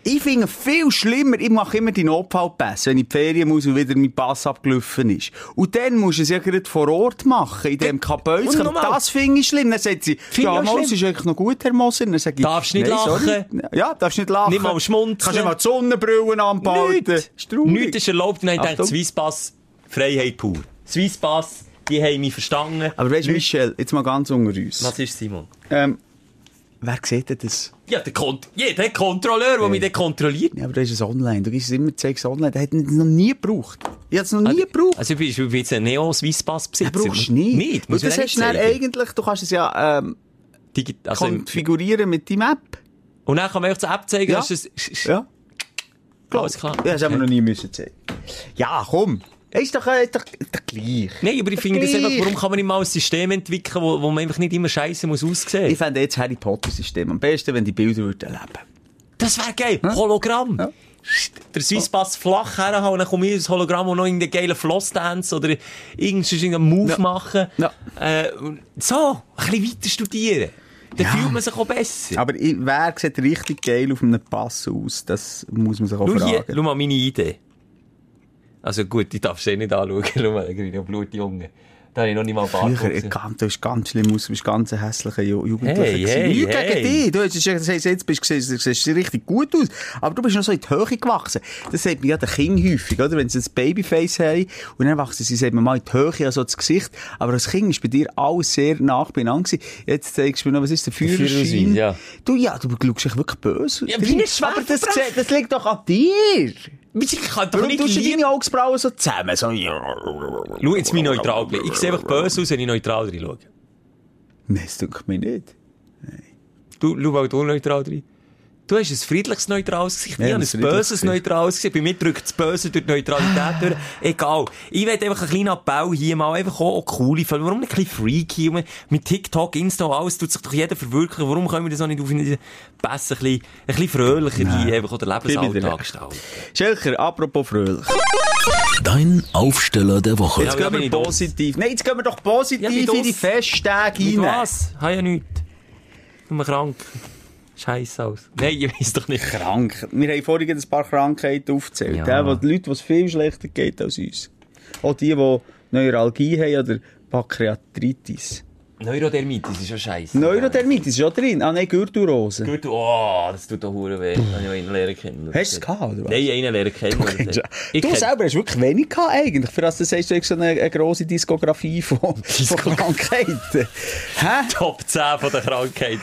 Ich finde viel schlimmer, ich mache immer die Notfallpässe, wenn ich in die Ferien muss und wieder mein Pass abgelaufen ist. Und dann musst du es ja gerade vor Ort machen, in dem nochmal. Das finde ich schlimm. Dann sagt sie, Finde ja, schlimm. ist eigentlich noch gut, Herr Moser. Dann sage ich, Darfst nicht nein, sorry. lachen. Ja, darfst nicht lachen. Nicht mal schmunzeln. Kannst du mal die Sonnenbrillen anbehalten. Nichts. Nichts ist erlaubt. Habe ich Achtung. Swisspass, Freiheit pur. Swisspass, die haben mich verstanden. Aber weißt du, Michel, jetzt mal ganz unter uns. Was ist Simon? Ähm, wer sieht das? Ja, der Kont jeder Kontrolleur, der mich dann kontrolliert. Ja, aber das ist es online. Du gibst es immer, zeigst es online. Der hat es noch nie gebraucht. Ich habe es noch nie gebraucht. Also, bist du jetzt ein Neo-Swisspass-Besitzer? Brauchst du nicht. Nicht? Muss das nicht hast du eigentlich, du kannst es ja ähm, Digi also, konfigurieren mit deinem App. und dann kann man euch die App zeigen, Ja. dass es... Ja. Alles klar. Ja, das haben wir noch nie müssen zeigen. Ja, komm. Ist doch, äh, ist doch, ist doch gleich. Nein, aber ich finde das einfach, warum kann man nicht mal ein System entwickeln, wo, wo man einfach nicht immer scheiße muss aussehen? Ich fände jetzt Harry Potter-System am besten, wenn die Bilder würden erleben. Das wäre geil. Hologramm. Ja. Der Swisspass flach herhauen, dann komme ich ins Hologramm und noch irgendeinen geilen Flossdance oder irgendeinen Move Ja. machen. Ja. Äh, so, ein bisschen weiter studieren. Dann Ja. fühlt man sich auch besser. Aber wer sieht richtig geil auf einem Pass aus? Das muss man sich auch Schau hier, fragen. schau mal meine Idee. Also gut, ich darf sie nicht anschauen. Schau mal, der grüne Blutjunge. Da habe ich noch nicht mal Früher, äh, ganz, du bist ganz schlimm aus, du bist ganz ein hässlicher Ju Jugendlicher. Hey, hey, Nichts hey. gegen dich. Du hast gesagt, jetzt, bist du, du siehst richtig gut aus. Aber du bist noch so in die Höhe gewachsen. Das sagt mir ja der Kind häufig, oder? Wenn sie das Babyface haben und dann wachsen sie, sagt man mal in die Höhe, also das Gesicht. Aber als Kind ist bei dir alles sehr nah beieinander gewesen. Jetzt zeigst du mir noch, was ist der Führerschein? Führerschein, ja. Du, ja, du schaust dich wirklich böse. Ja, wie ein Aber das, das liegt doch an dir. Ich kann doch Warum nicht tust du deine Augenbrauen so zusammen? So, Schau jetzt mein neutral. Ich sehe einfach böse aus, wenn ich neutral reinschaue. Nein, das tut mir nicht. Du, schau mal, du neutral rein. Du hast ein friedliches, neutrales Gesicht. Ja, ich habe ein ein böses, Gesicht. neutrales Gesicht. Bei mir drückt das Böse durch die Neutralität durch. Egal. Ich will einfach einen kleinen Appell hier mal einfach auch, auch coole Fälle. Warum nicht ein bisschen freaky? Mit TikTok, Insta und alles tut sich doch jeder verwirklichen. Warum können wir das auch nicht auf eine besser, ein bisschen, ein bisschen fröhlicher hier einfach mir Lebensalltag gestalten? Schelker, apropos fröhlich. Dein Aufsteller der Woche. Jetzt Ja, gehen bin wir ich positiv. Nein, jetzt gehen wir doch positiv Ja, in die Festtage Mit rein. was? Habe ja nichts. Nur krank. Scheiße aus. Nein, ich weiss doch nicht. Krank. Wir haben vorhin ein paar Krankheiten aufgezählt. Ja. Ja. Die Leute, die es viel schlechter geht als uns. Auch die, die Neuralgie haben oder Pankreatitis. Neurodermitis ist ja scheiße. Neurodermitis ist auch drin. Ah, nein, Gürtelrose. Gut, oh, das tut doch hure weh. Habe ich einen lernen kennen. Hast du es gehabt, oder was? Nein, einen lernen kennen. Du, du selber hast wirklich wenig gehabt, eigentlich. Für das du sagst, du hast so eine, eine grosse Diskografie von, von Krankheiten. Hä? Top 10 von der Krankheiten.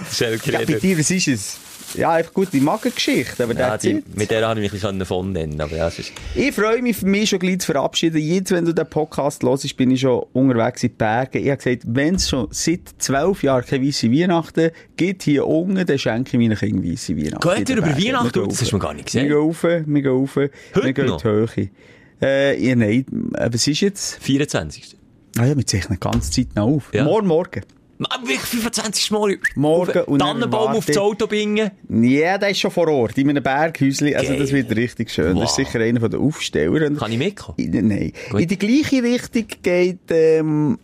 Ja, bei dir, was ist es? Ja, einfach gut, die Magengeschichte, aber Ja, die, it. mit der habe ich mich ein bisschen von nennen, aber ja, es ist... Ich freue mich für mich schon gleich zu verabschieden. Jetzt, wenn du den Podcast hörst, bin ich schon unterwegs in die Berge. Ich habe gesagt, wenn es schon seit zwölf Jahren keine weisse Weihnachten gibt hier unten, dann schenke ich meinen Kindern weisse Weihnachten. Geht ihr über. Weihnachten? Wir Das hast du mir gar nicht Wir gesehen. gehen rauf, wir gehen rauf, wir gehen noch? die Höhe. Äh, ja, nein, aber es ist jetzt, 24. ah ja, wir zeichnen die ganze Zeit noch auf. Ja. Morgen, morgen. Ah, Wirklich 25 Mal. Morgen und dann Tannenbaum auf das Auto bingen. Ja, der ist schon vor Ort, in einem Berghäuschen. Also, das wird richtig schön. Das ist Wow. sicher einer der Aufsteller. Kann ich mitkommen? In, nein. Gut. In die gleiche Richtung geht, ähm,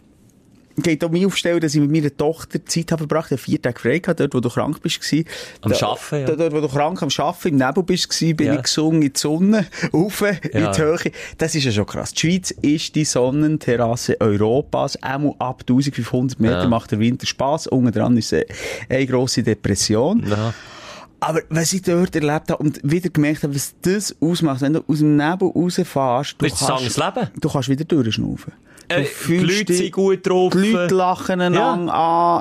geht auch mir aufstellen, dass ich mit meiner Tochter Zeit habe verbracht, habe vier Tage frei gehabt, dort, wo du krank bist. gewesen. Am Da- Schaffen, ja. Dort, wo du krank am Schaffen im Nebel bist, gewesen, bin Ja. ich gesungen in die Sonne, rauf, in Ja. die Höhe. Das ist ja schon krass. Die Schweiz ist die Sonnenterrasse Europas. Einmal ab 1500 Meter Ja. macht der Winter Spass. Unten dran ist äh, eine grosse Depression. Ja. Aber was ich dort erlebt habe und wieder gemerkt habe, was das ausmacht, wenn du aus dem Nebel rausfährst, du Das Leben. du kannst wieder durchschnaufen. Du Äh, die Leute gut drauf. Die Leute lachen einander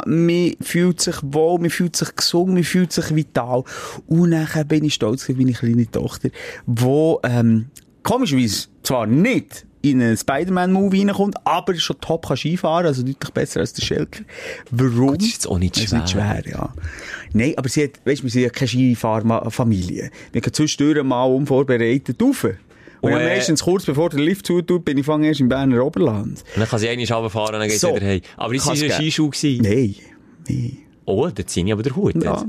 an, man fühlt sich wohl, man fühlt sich gesund, man fühlt sich vital. Und dann bin ich stolz auf meine kleine Tochter, wo, ähm, komischerweise zwar nicht in einen Spider-Man-Movie reinkommt, aber schon top kann Skifahren, also deutlich besser als der Schelker. Warum? das ist jetzt auch nicht Das ist nicht schwer. schwer, ja. Nein, aber sie hat, weißt du, wir sind ja keine Skifahrfamilie. Wir gehen zwischendurch mal unvorbereitet rauf. Und Und, äh, meistens kurz bevor der Lift zutut, bin ich fange erst im Berner Oberland. Und dann kann sie einmal runterfahren und dann geht So. wieder heim. Aber es war Kann's ein. Skischuh. gewesen. Nein. Nein. Oh, da ziehe ich aber den Hut. Ja.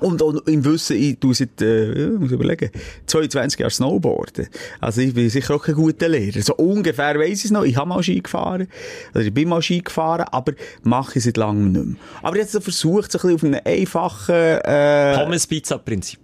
Und, und im Wissen, ich tu seit, äh, muss überlegen, 22 Jahre Snowboarden. Also ich bin sicher auch kein guter Lehrer. So ungefähr weiss ich es noch. Ich habe mal Ski gefahren. Also ich bin mal Ski gefahren, aber mache ich seit langem nicht mehr. Aber jetzt versucht, so ein bisschen auf einem einfachen, äh, Pommes-Pizza-Prinzip.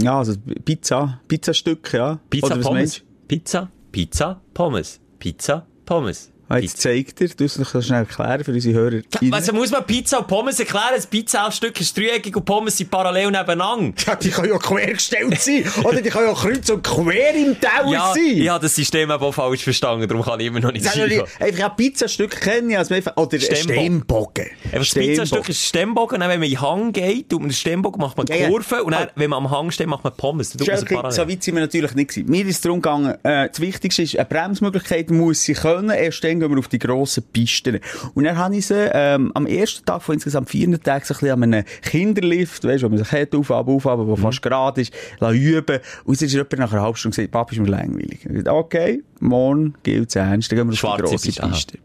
Ja, also Pizza, Pizzastück, ja. Pizza, Oder Pommes. Pizza, Pizza, Pommes. Pizza, Pommes. Ah, Jetzt zeigt er, du musst noch schnell erklären für unsere Hörer. Also muss man Pizza und Pommes erklären? Das Pizza-Stück ist dreieckig und Pommes sind parallel nebeneinander. Ja, die können ja quer gestellt sein. Oder die können ja kreuz und quer im Teller Ja, sein. ich habe das System auch falsch verstanden, darum kann ich immer noch nicht Sag doch Ski nicht, fahren. einfach ein Pizzastück kennen, ja, als einfach, oder Stemmbogen. Das Pizzastück ist Stemmbogen, dann, wenn man in den Hang geht, tut man den Stemmbogen, macht man Ja, ja. Kurve und dann, wenn man am Hang steht, macht man Pommes. Dann tut man parallel. so weit sind wir natürlich nicht gewesen. Mir ist es darum gegangen, äh, das Wichtigste ist, eine Bremsmöglichkeit muss sie können, erst dann gehen wir auf die grossen Pisten. Und dann habe ich sie, ähm, am ersten Tag von insgesamt vier Tagen so ein bisschen an einem Kinderlift, weißt du, wo man sich hat, auf, ab, auf, ab, Mhm. wo fast gerade ist, lassen üben. Und es ist etwa nach einer halben Stunde gesagt, Papa, ist mir langweilig. Ich gesagt, okay, morgen gilt es ernst, dann gehen wir auf Schwarze die grosse Piste, aha. Piste.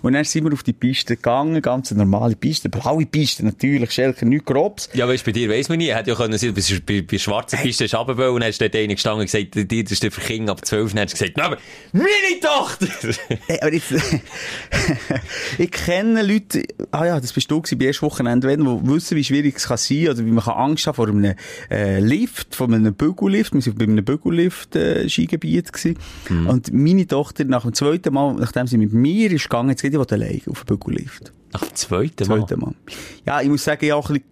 Und dann sind wir auf die Piste gegangen, ganz normale Piste, blaue Piste natürlich, Schelke, nichts Grobs. Ja, weißt, bei dir weiss man nie. Hätte ja können sein, bei, bei, bei schwarzen Piste ist runter und dann ist dort einer gestanden und gesagt, dir, das ist der für Kinder ab 12. Und dann hast du gesagt, nein, aber meine Tochter! Hey, aber jetzt, ich kenne Leute, ah ja, das bist du gewesen, bei ersten Wochenende, wenn, die wissen, wie schwierig es kann sein, oder wie man kann Angst haben vor einem, äh, Lift, vor einem Bügellift. Wir waren bei einem Bügellift, äh, gewesen. Und meine Tochter, nach dem zweiten Mal, nachdem sie mit mir ist gegangen, jetzt geht die alleine auf den Bügellift. Nach dem zweiten Mal. Zweiten Mal. Ja, ich muss sagen, ich habe auch ein bisschen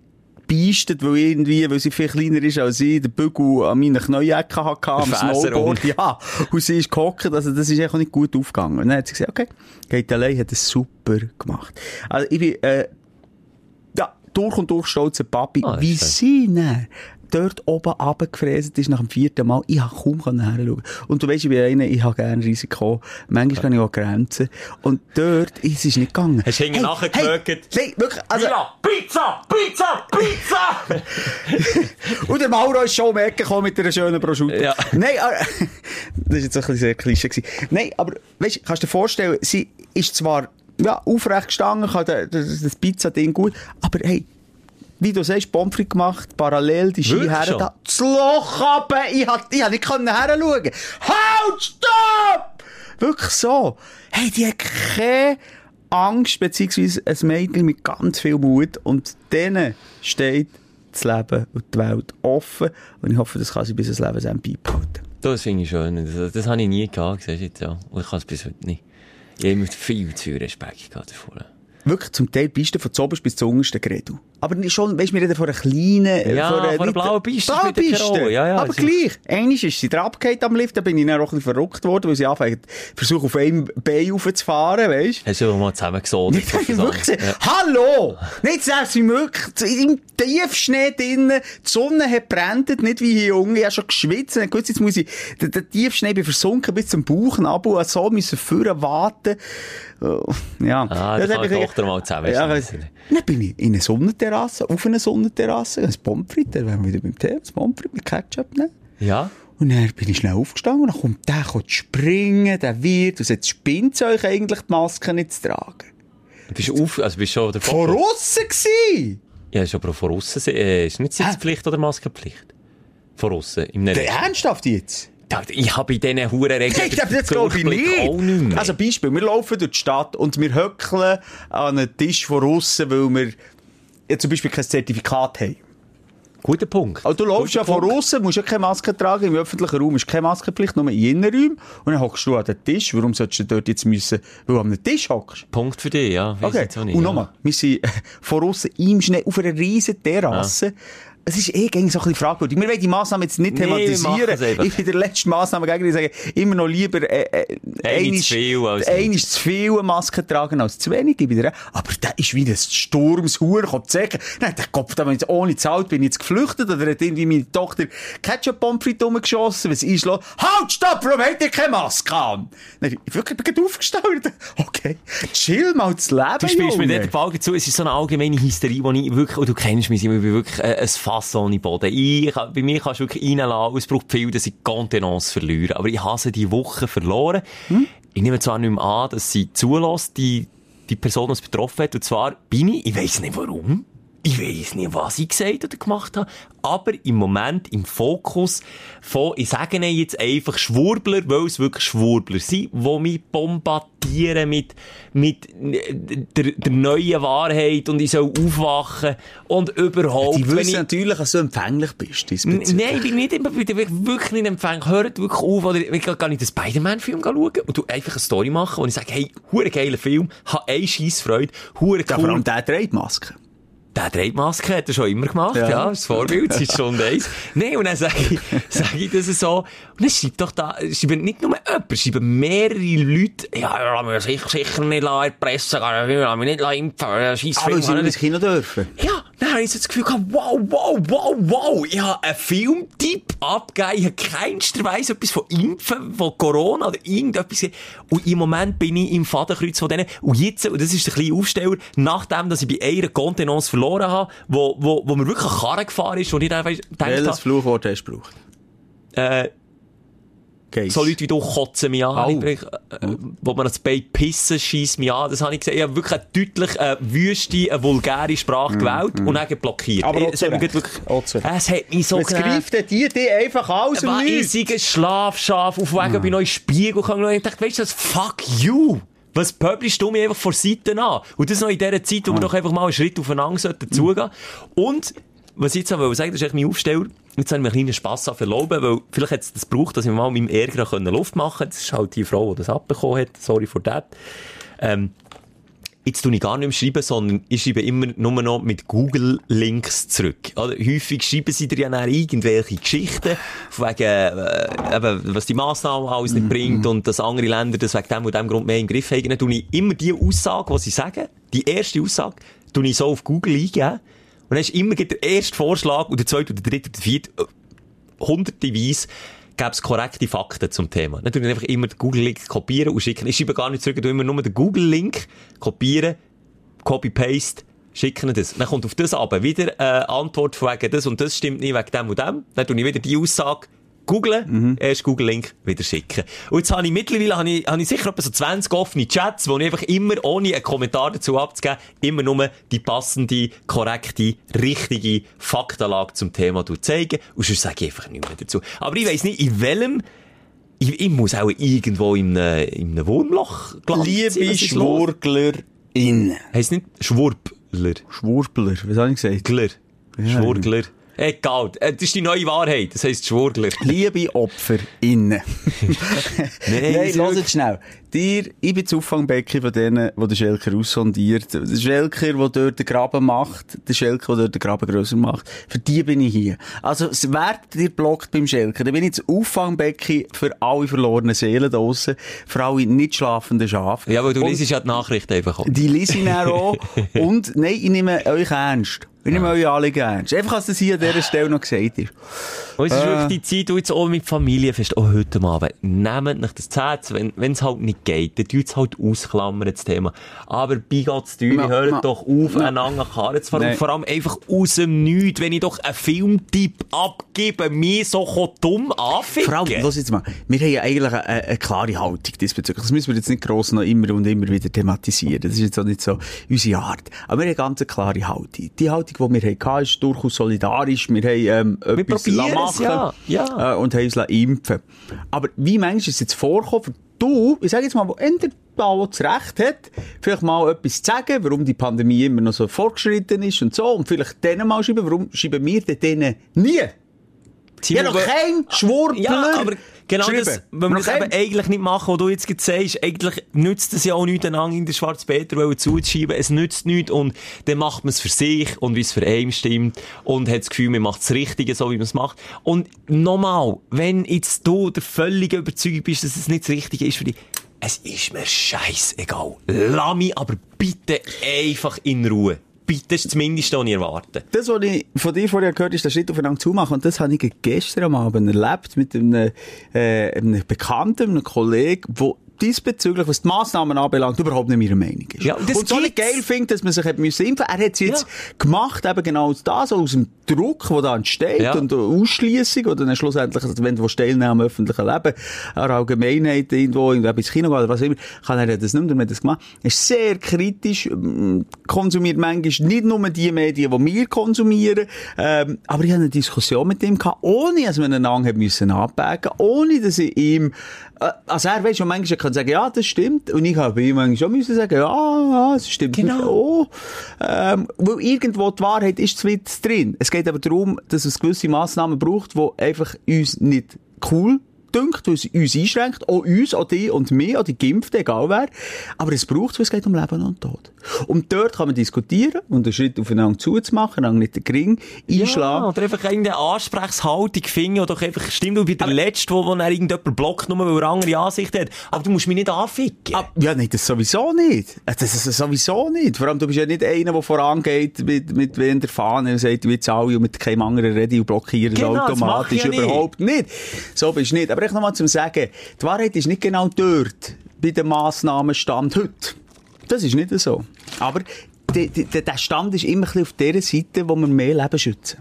gebeistet, weil irgendwie, weil sie viel kleiner ist als ich, den Bügel an meinen Knäuecken hatte, am. Snowboard. Ja. Und sie ist gehockt, also das ist einfach nicht gut aufgegangen. Und dann hat sie gesagt, okay, geht allein, hat es super gemacht. Also ich bin, äh, ja, durch und durch stolzer Papi, Ah, wie sie dann dort oben runtergefräset ist nach dem vierten Mal. Ich habe kaum heranschauen Und du weißt, ich bin einer, ich habe gerne Risiko. Manchmal kann ich auch Grenzen. Und dort ist es nicht gegangen. Hast du hinten hey, geschaut? hey, wirklich, also, Ja, Pizza, Pizza, Pizza! Und der Mauro ist schon um die Ecke gekommen mit einer schönen Prosciutto. Ja. Nein, aber, das ist jetzt ein bisschen sehr klischee gewesen. Nein, aber, weißt kannst du dir vorstellen, sie ist zwar, ja, aufrecht gestanden, kann das Pizza-Ding gut, aber hey, wie du sagst, Pommes gemacht, parallel die Ski her, da, das Loch runter, ich hab, ich nicht können heranschauen. Halt, stopp! Wirklich so. Hey, die hat keine Angst, beziehungsweise ein Mädchen mit ganz viel Mut und denen steht das Leben und die Welt offen und ich hoffe, das kann sie bis ans Lebensende beibehalten. Das finde ich schön. Das, das habe ich nie gehabt, siehst du jetzt, ja. Und ich kann es bis heute nicht. Ich habe immer viel zu viel Respekt gehabt davor. Wirklich zum Teil Pisten von zuoberst bis zum untersten Gredu. aber schon, weißt du, wir reden von einer kleinen, Ja, von von einer blauen Piste Blaue Piste. Ja, ja, aber also- gleich. Eines ist sie drauf am Lift, da bin ich dann auch ein bisschen verrückt worden, weil sie anfangen, versuchen auf einem Bein raufzufahren, weißt du? Hast du mal hab ich wirklich gesehen. Hallo! Nicht selbst wie möglich, im Tiefschnee drinnen, die Sonne hat brennt, nicht wie hier unten, ich habe schon geschwitzt, und gewusst, jetzt muss ich, der, der Tiefschnee bin versunken bis zum Bauchnabel, und so müssen führen warten. Oh, Ja. Ah, Das da hab kann die ich- Tochter mal zusammen Ja, dann bin ich in eine Sonnenterrasse, auf einer Sonnenterrasse, ein Pommes frites, dann wären wir wieder beim Tee, ein Pommes frites mit Ketchup nehmen. Ja? Und dann bin ich schnell aufgestanden und dann kommt der kommt springen, der wird, und sagt, spinnt euch eigentlich die Maske nicht zu tragen? Bist du auf, also bist schon Von davor? aussen gsi! Ja, ist aber von aussen, äh, ist nicht Sitzpflicht oder Maskenpflicht? Von aussen, im Der Netz. ernsthaft jetzt? Ich habe bei diesen Hurenregeln Ich glaube, das glaube ich nicht. Also Beispiel, wir laufen durch die Stadt und wir höckeln an einen Tisch von aussen, weil wir ja, zum Beispiel kein Zertifikat haben. Guter Punkt. Also du läufst ja von außen, musst ja keine Maske tragen, im öffentlichen Raum ist keine Maskenpflicht, nur in Innenräumen. Und dann hockst du an den Tisch. Warum solltest du dort jetzt müssen, weil du an einem Tisch hockst? Punkt für dich, ja. Weiss Okay. jetzt nicht, Und ja. nochmal, wir sind von außen im Schnee auf einer riesen Terrasse. Es ist eh gängig so ein bisschen fragwürdig. Wir wollen die Massnahmen jetzt nicht Nee, thematisieren. ich bin der letzte Massnahmegegner, die sagen, immer noch lieber, äh, äh, einmal- zu viel als nichts. zu viel Masken tragen als zu wenig. ich recht. Aber der ist wie ein Sturmshuhr, kommt sagen, nein, der Kopf, da ich jetzt ohne Zahlt, bin ich jetzt geflüchtet, oder hat irgendwie meine Tochter Ketchup-Pommes frites rumgeschossen, was ist los? Halt, stopp, warum habt ihr keine Maske an? Nein, ich wirklich, bin gerade aufgestanden. Okay, chill mal das Leben, Du spielst mir Junge. nicht den Ball zu, es ist so eine allgemeine Hysterie, wo ich wirklich, und du kennst mich, ich bin wirklich äh, ein Fass ohne Boden. Ich, bei mir kannst du wirklich reinlassen, es braucht viel, dass ich die Kontenance verliere. Aber ich habe sie die Woche verloren. Ich nehme zwar nicht mehr an, dass sie zulässt, die, die Person, die es betroffen hat, und zwar bin ich, ich weiss nicht warum, ich weiss nicht, was ich gesagt oder gemacht habe, aber im Moment im Fokus von, ich sage ihnen jetzt einfach Schwurbler, weil es wirklich Schwurbler sind, die mich bombardieren mit, mit der, der neuen Wahrheit und ich soll aufwachen und überhaupt, Die wissen ich, natürlich, dass du empfänglich bist. Nein, ich bin nicht, ich bin wirklich nicht empfänglich. Hört wirklich auf, oder ich kann gar nicht den Spider-Man-Film schauen und du einfach eine Story machen, wo ich sage, hey, hure geiler Film, hab eine scheisse Freude, hure Ja, vor cool. allem der trägt Maske. Der trägt Maske, hat er schon immer gemacht, Ja. ja, das Vorbild, seit Stunde eins. Nee, und dann sage ich, sag ich das so, und dann schreibt doch da, schreiben nicht nur jemand, schreiben mehrere Leute, ja, ich lasse mich sicher, sicher nicht ich lasse mich nicht impfen, scheiss Aber Film, sie habe nicht ich ins Kino dürfen. ja, dann habe ich so das Gefühl gehabt, wow, wow, wow, wow, ich habe einen Filmtipp abgegeben, ich habe keinster Weiss etwas von Impfen, von Corona oder irgendetwas. Und im Moment bin ich im Fadenkreuz von denen. Und jetzt, und das ist der kleine Aufsteller, nachdem, dass ich bei einer Kontenance verloren habe, wo, wo, wo mir wirklich eine Karre gefahren ist, und ich dann einfach gedacht Welches habe, Fluchwort hast du gebraucht? äh, Geiss. so Leute wie du kotzen mich an. Au. Ich äh, wo man das Bein pissen, schießt mich an. Das habe ich gesehen. Ich habe wirklich eine deutlich äh, wüste, eine vulgäre Sprache gewählt und dann blockiert. Mm, Aber auch es, hat wirklich, Recht. es hat mich so Jetzt greift der die einfach aus dem war Nichts. ich ein Schlafschaf auf Wegen Mm. bei neuen Spiegel gegangen und ich dachte, weißt du was, fuck you! Was publishst du mir einfach vor Seiten an? Und das noch in dieser Zeit, wo wir doch einfach mal einen Schritt aufeinander sollten zugehen. Und, was ich jetzt wollte sagen, das ist echt mein Aufsteller. Jetzt habe ich mir einen kleinen Spass an verloben, weil vielleicht hat es das gebraucht, dass ich mal meinem Ärger Luft machen konnte. Das ist halt die Frau, die das abbekommen hat. Sorry for that. Ähm, Jetzt tue ich gar nicht mehr schreiben, sondern ich schreibe immer nur noch mit Google-Links zurück. Oder häufig schreiben sie dir ja dann irgendwelche Geschichten, von wegen, äh, eben, was die Massnahmen alles nicht bringt und dass andere Länder das wegen dem und dem Grund mehr im Griff haben. Dann tue ich immer die Aussage, die sie sagen, die erste Aussage, tue ich so auf Google eingeben. Und dann ist immer der erste Vorschlag und der zweite und der dritte und der vierte, äh, hunderteweise gäbe es korrekte Fakten zum Thema. Dann tue ich einfach immer den Google-Link kopieren und schicken. Ich schreibe gar nicht zurück, ich immer nur den Google-Link kopieren, Copy-Paste, schicken das. Dann kommt auf das aber wieder eine Antwort von wegen das und das stimmt nicht wegen dem und dem. Dann tue ich wieder die Aussage googlen, erst Google-Link wieder schicken. Und jetzt habe ich mittlerweile habe ich, habe ich sicher etwa so 20 offene Chats, wo ich einfach immer, ohne einen Kommentar dazu abzugeben, immer nur die passende, korrekte, richtige Faktenlage zum Thema zeigen. Und sonst sage ich einfach nichts mehr dazu. Aber ich weiss nicht, in welchem ich, ich muss auch irgendwo in einem, in einem Wurmloch gelandet. Liebe? SchwurglerInnen. Heisst nicht Schwurbler. Schwurbler, was habe ich gesagt? Gler. Ja. Schwurgler. Egal. Äh, Das ist die neue Wahrheit. Das heisst Schwurgler. Liebe Opfer innen. Nein, lass jetzt schnell. Dir, ich bin das Auffangbecken von denen, die den Schelker aussondiert. Der Schelker, der dort den Graben macht, der Schelker, der dort den Graben grösser macht. Für die bin ich hier. Also, wird dir blockt beim Schelker. Dann bin ich das Auffangbecken für alle verlorenen Seelen draussen, für alle nicht schlafenden Schafe. Ja, weil du liest ja die Nachrichten einfach auch. Die lese ich dann auch. Und nein, ich nehme euch ernst. Ich nehme euch alle ernst. Einfach, dass das hier an dieser Stelle noch gesagt ist. Und es ist Äh. wirklich die Zeit, wo jetzt auch mit Familienfest, auch heute Abend, nehmt nicht das Zähz, wenn wenn es halt nicht geht, dann tut es halt ausklammern, das Thema. Aber bei tun, Ja, hört ja. doch auf, Ja. einander Karren zu fahren. Und vor allem einfach aus dem Nichts, wenn ich doch einen Filmtipp abgebe, mir so dumm anficken. Vor allem, lass jetzt mal, wir haben ja eigentlich eine, eine klare Haltung diesbezüglich. Das müssen wir jetzt nicht gross noch immer und immer wieder thematisieren. Das ist jetzt auch nicht so unsere Art. Aber wir haben eine ganz klare Haltung. Die Haltung, die wir hatten, ist durchaus solidarisch. Wir haben ähm, etwas probieren machen ja. Ja. Äh, und haben uns impfen Aber wie manchmal ist es jetzt vorgekommen, du, ich sage jetzt mal, wo da, wo das Recht hat, vielleicht mal etwas zu sagen, warum die Pandemie immer noch so fortgeschritten ist und so, und vielleicht denen mal schreiben, warum schreiben wir denen nie? Sind Ja, wir noch kein Schwurbler. Ja, aber genau geschrieben. das, wenn wir das eben eigentlich nicht machen, was du jetzt gerade sagst, eigentlich nützt es ja auch nichts, einander in den Schwarzpeter zuzuschieben. Es nützt nichts und dann macht man es für sich und wie es für einen stimmt und hat das Gefühl, man macht das Richtige, so wie man es macht. Und nochmal, wenn jetzt du der völlige Überzeugung bist, dass es nicht das Richtige ist für dich, es ist mir scheißegal. Lass mich aber bitte einfach in Ruhe. Das ist zumindest was ich. Das, was ich von dir vorher gehört ist der Schritt aufeinander zumachen. Und das habe ich gestern am Abend erlebt mit einem, äh, einem Bekannten, einem Kollegen, der diesbezüglich, was die Massnahmen anbelangt, überhaupt nicht meiner Meinung ist. Ja, und so nicht gibt's. geil findet, dass man sich hat müssen impfen Er hat es jetzt gemacht, eben genau aus das, aus dem Druck, der da entsteht, Ja. und der Ausschliessung, oder dann schlussendlich, also wenn du teilnehmen am öffentlichen Leben, an der Allgemeinheit, irgendwo, irgendwo ins Kino gehen, oder was immer, kann er das nicht mehr, hat das gemacht. Er ist sehr kritisch, ähm, konsumiert manchmal nicht nur die Medien, die wir konsumieren, ähm, aber ich hatte eine Diskussion mit ihm gehabt, ohne dass wir einander haben müssen abwägen, ohne dass ich ihm, also er weiss schon manchmal, kann sagen, ja, das stimmt, und ich habe ihm manchmal schon müssen sagen, ja, das stimmt Genau. ähm, weil irgendwo die Wahrheit ist zwar drin. Es geht aber darum, dass es gewisse Massnahmen braucht, die einfach uns nicht cool dünkt, weil es uns einschränkt, auch uns, auch die und mich, auch die Geimpften, egal wer. Aber es braucht, weil es geht um Leben und Tod. Und dort kann man diskutieren und einen Schritt aufeinander zuzumachen, dann nicht den Gring Ja, einschlagen. oder einfach irgendeine Ansprechhaltung finden, oder einfach, stimmt, du bist der Letzte, wo, wo dann irgendjemand blockt, nur weil er andere Ansicht hat. Aber du musst mich nicht anficken. Ah, ja, nein, das sowieso nicht. Äh, Das ist sowieso nicht. Vor allem, du bist ja nicht einer, der vorangeht mit, mit wenn der Fahne und sagt, wie jetzt alle und mit keinem anderen rede und blockieren Genau, das automatisch ich ja überhaupt nicht. So bist du nicht. Aber ich nochmal zum Sagen, die Wahrheit ist nicht genau dort, bei den Massnahmen stand heute. Das ist nicht so. Aber der Stand ist immer auf der Seite, wo wir mehr Leben schützen.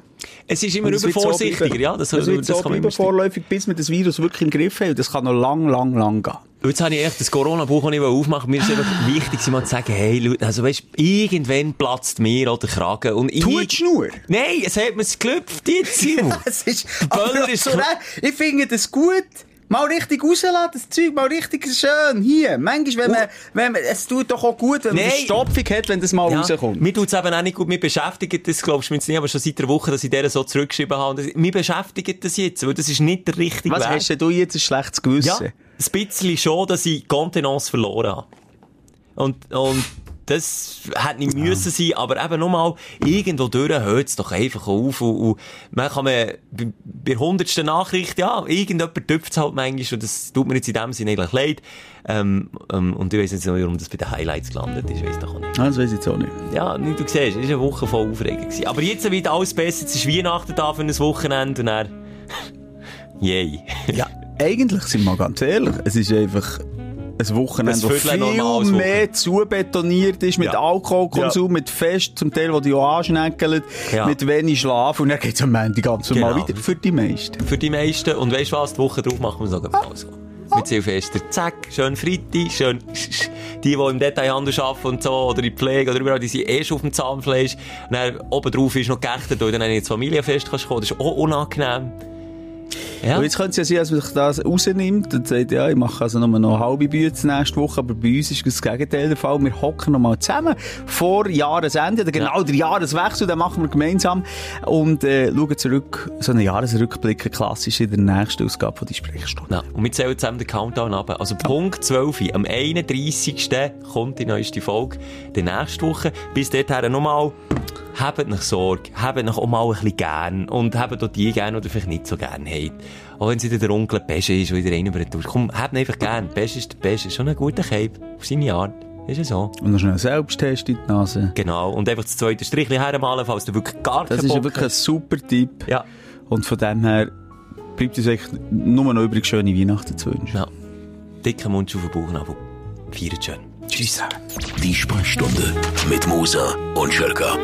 es ist immer es wird so ja. Das, es wird so kann man bleiben immer vorläufig, bis wir das Virus wirklich im Griff haben. Und das kann noch lang, lang, lang gehen. Jetzt habe ich echt das Corona-Buch nicht aufmachen. Mir ist einfach wichtig, mal zu sagen, hey, Leute, also weißt, irgendwann platzt mir der Kragen. Und ich... Tut's nur. Nein, es hat mir gelüpft, jetzt, Simon. Es ist, aber ist so, ich finde das gut. Mal richtig rauslassen, das Zeug, mal richtig schön, hier. Manchmal, wenn man, wenn man, es tut doch auch gut, wenn man Nein. eine Stopfung hat, wenn das mal Ja, rauskommt. mir tut's eben auch nicht gut. Mir beschäftigt das, glaubst du mir jetzt nicht, aber schon seit einer Woche, dass ich denen so zurückgeschrieben habe. Das- Mir beschäftigt das jetzt, weil das ist nicht der richtige Was Weg. hast denn du jetzt ein schlechtes Gewissen? Ja, ein bisschen schon, dass ich Kontenance verloren habe. Und, und das hätte nicht müssen sein, aber eben nochmal, irgendwo durch hört es doch einfach auf und, und man kann man, bei, der hundertsten Nachricht, ja, irgendjemand tüpft es halt manchmal und das tut mir jetzt in dem Sinne eigentlich leid. Ähm, ähm, und ich weiss jetzt nicht, warum das bei den Highlights gelandet ist, weiss doch auch nicht. Das weiß ich jetzt auch nicht. Ja, wie du siehst, es war eine Woche voll Aufregung. gewesen. Aber jetzt wird alles besser, jetzt ist Weihnachten da für ein Wochenende und dann, yay. Ja, eigentlich sind wir mal ganz ehrlich, es ist einfach ein Wochenende, Das viel normales mehr zubetoniert ist mit Ja. Alkoholkonsum, mit Fest, zum Teil, wo die auch anschnäckeln, Ja. mit wenig Schlaf und dann geht's am Ende ganz normal Genau. weiter. Für die meisten. für die meisten. Und weißt du was, die Woche drauf machen wir es noch genauso. Mit Silvester. Zack, schön Freitag, schön, die, die im Detailhandel arbeiten und so, oder in Pflege, oder überall, die sind eh schon auf dem Zahnfleisch. Und dann oben drauf ist noch geächtet, weil dann nicht ins Familienfest kannst kommen. Das ist auch unangenehm. Ja. Und jetzt könnte es ja sein, dass man sich das rausnimmt und sagt, ja, ich mache also nur noch eine halbe Bütze nächste Woche, aber bei uns ist das Gegenteil der Fall. Wir hocken noch mal zusammen vor Jahresende, oder genau der Jahreswechsel, den machen wir gemeinsam und äh, schauen zurück, so einen Jahresrückblick, klassisch in der nächsten Ausgabe von die Sprechstunde. Ja, und wir zählen zusammen den Countdown ab. Also Punkt 12, am 31. kommt die neueste Folge, die nächste Woche. Bis dahin nochmal, habt noch Sorge, habt noch auch mal ein bisschen gern und habt auch die gern oder vielleicht nicht so gern Auch wenn wieder der Onkel Pesche ist, der wieder rein über den Tour. Komm, ihn einfach gern. Pesche ist der Pesche, schon ein guter Cape, auf seine Art. Ist ja so. Und noch schnell Selbsttest in die Nase. Genau. Und einfach das zweite Strichchen hermalen, falls du wirklich gar Das keinen ist ja wirklich ein super Tipp. Ja. Und von dem her bleibt uns eigentlich nur noch übrig, schöne Weihnachten zu wünschen. Ja. Dicker Mund auf den Bauchnabel. Feiert schön. Tschüss. Die Sprechstunde mit Musa und Schelka.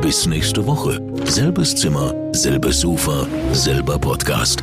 Bis nächste Woche. Selbes Zimmer, selbes Sofa, selber Podcast.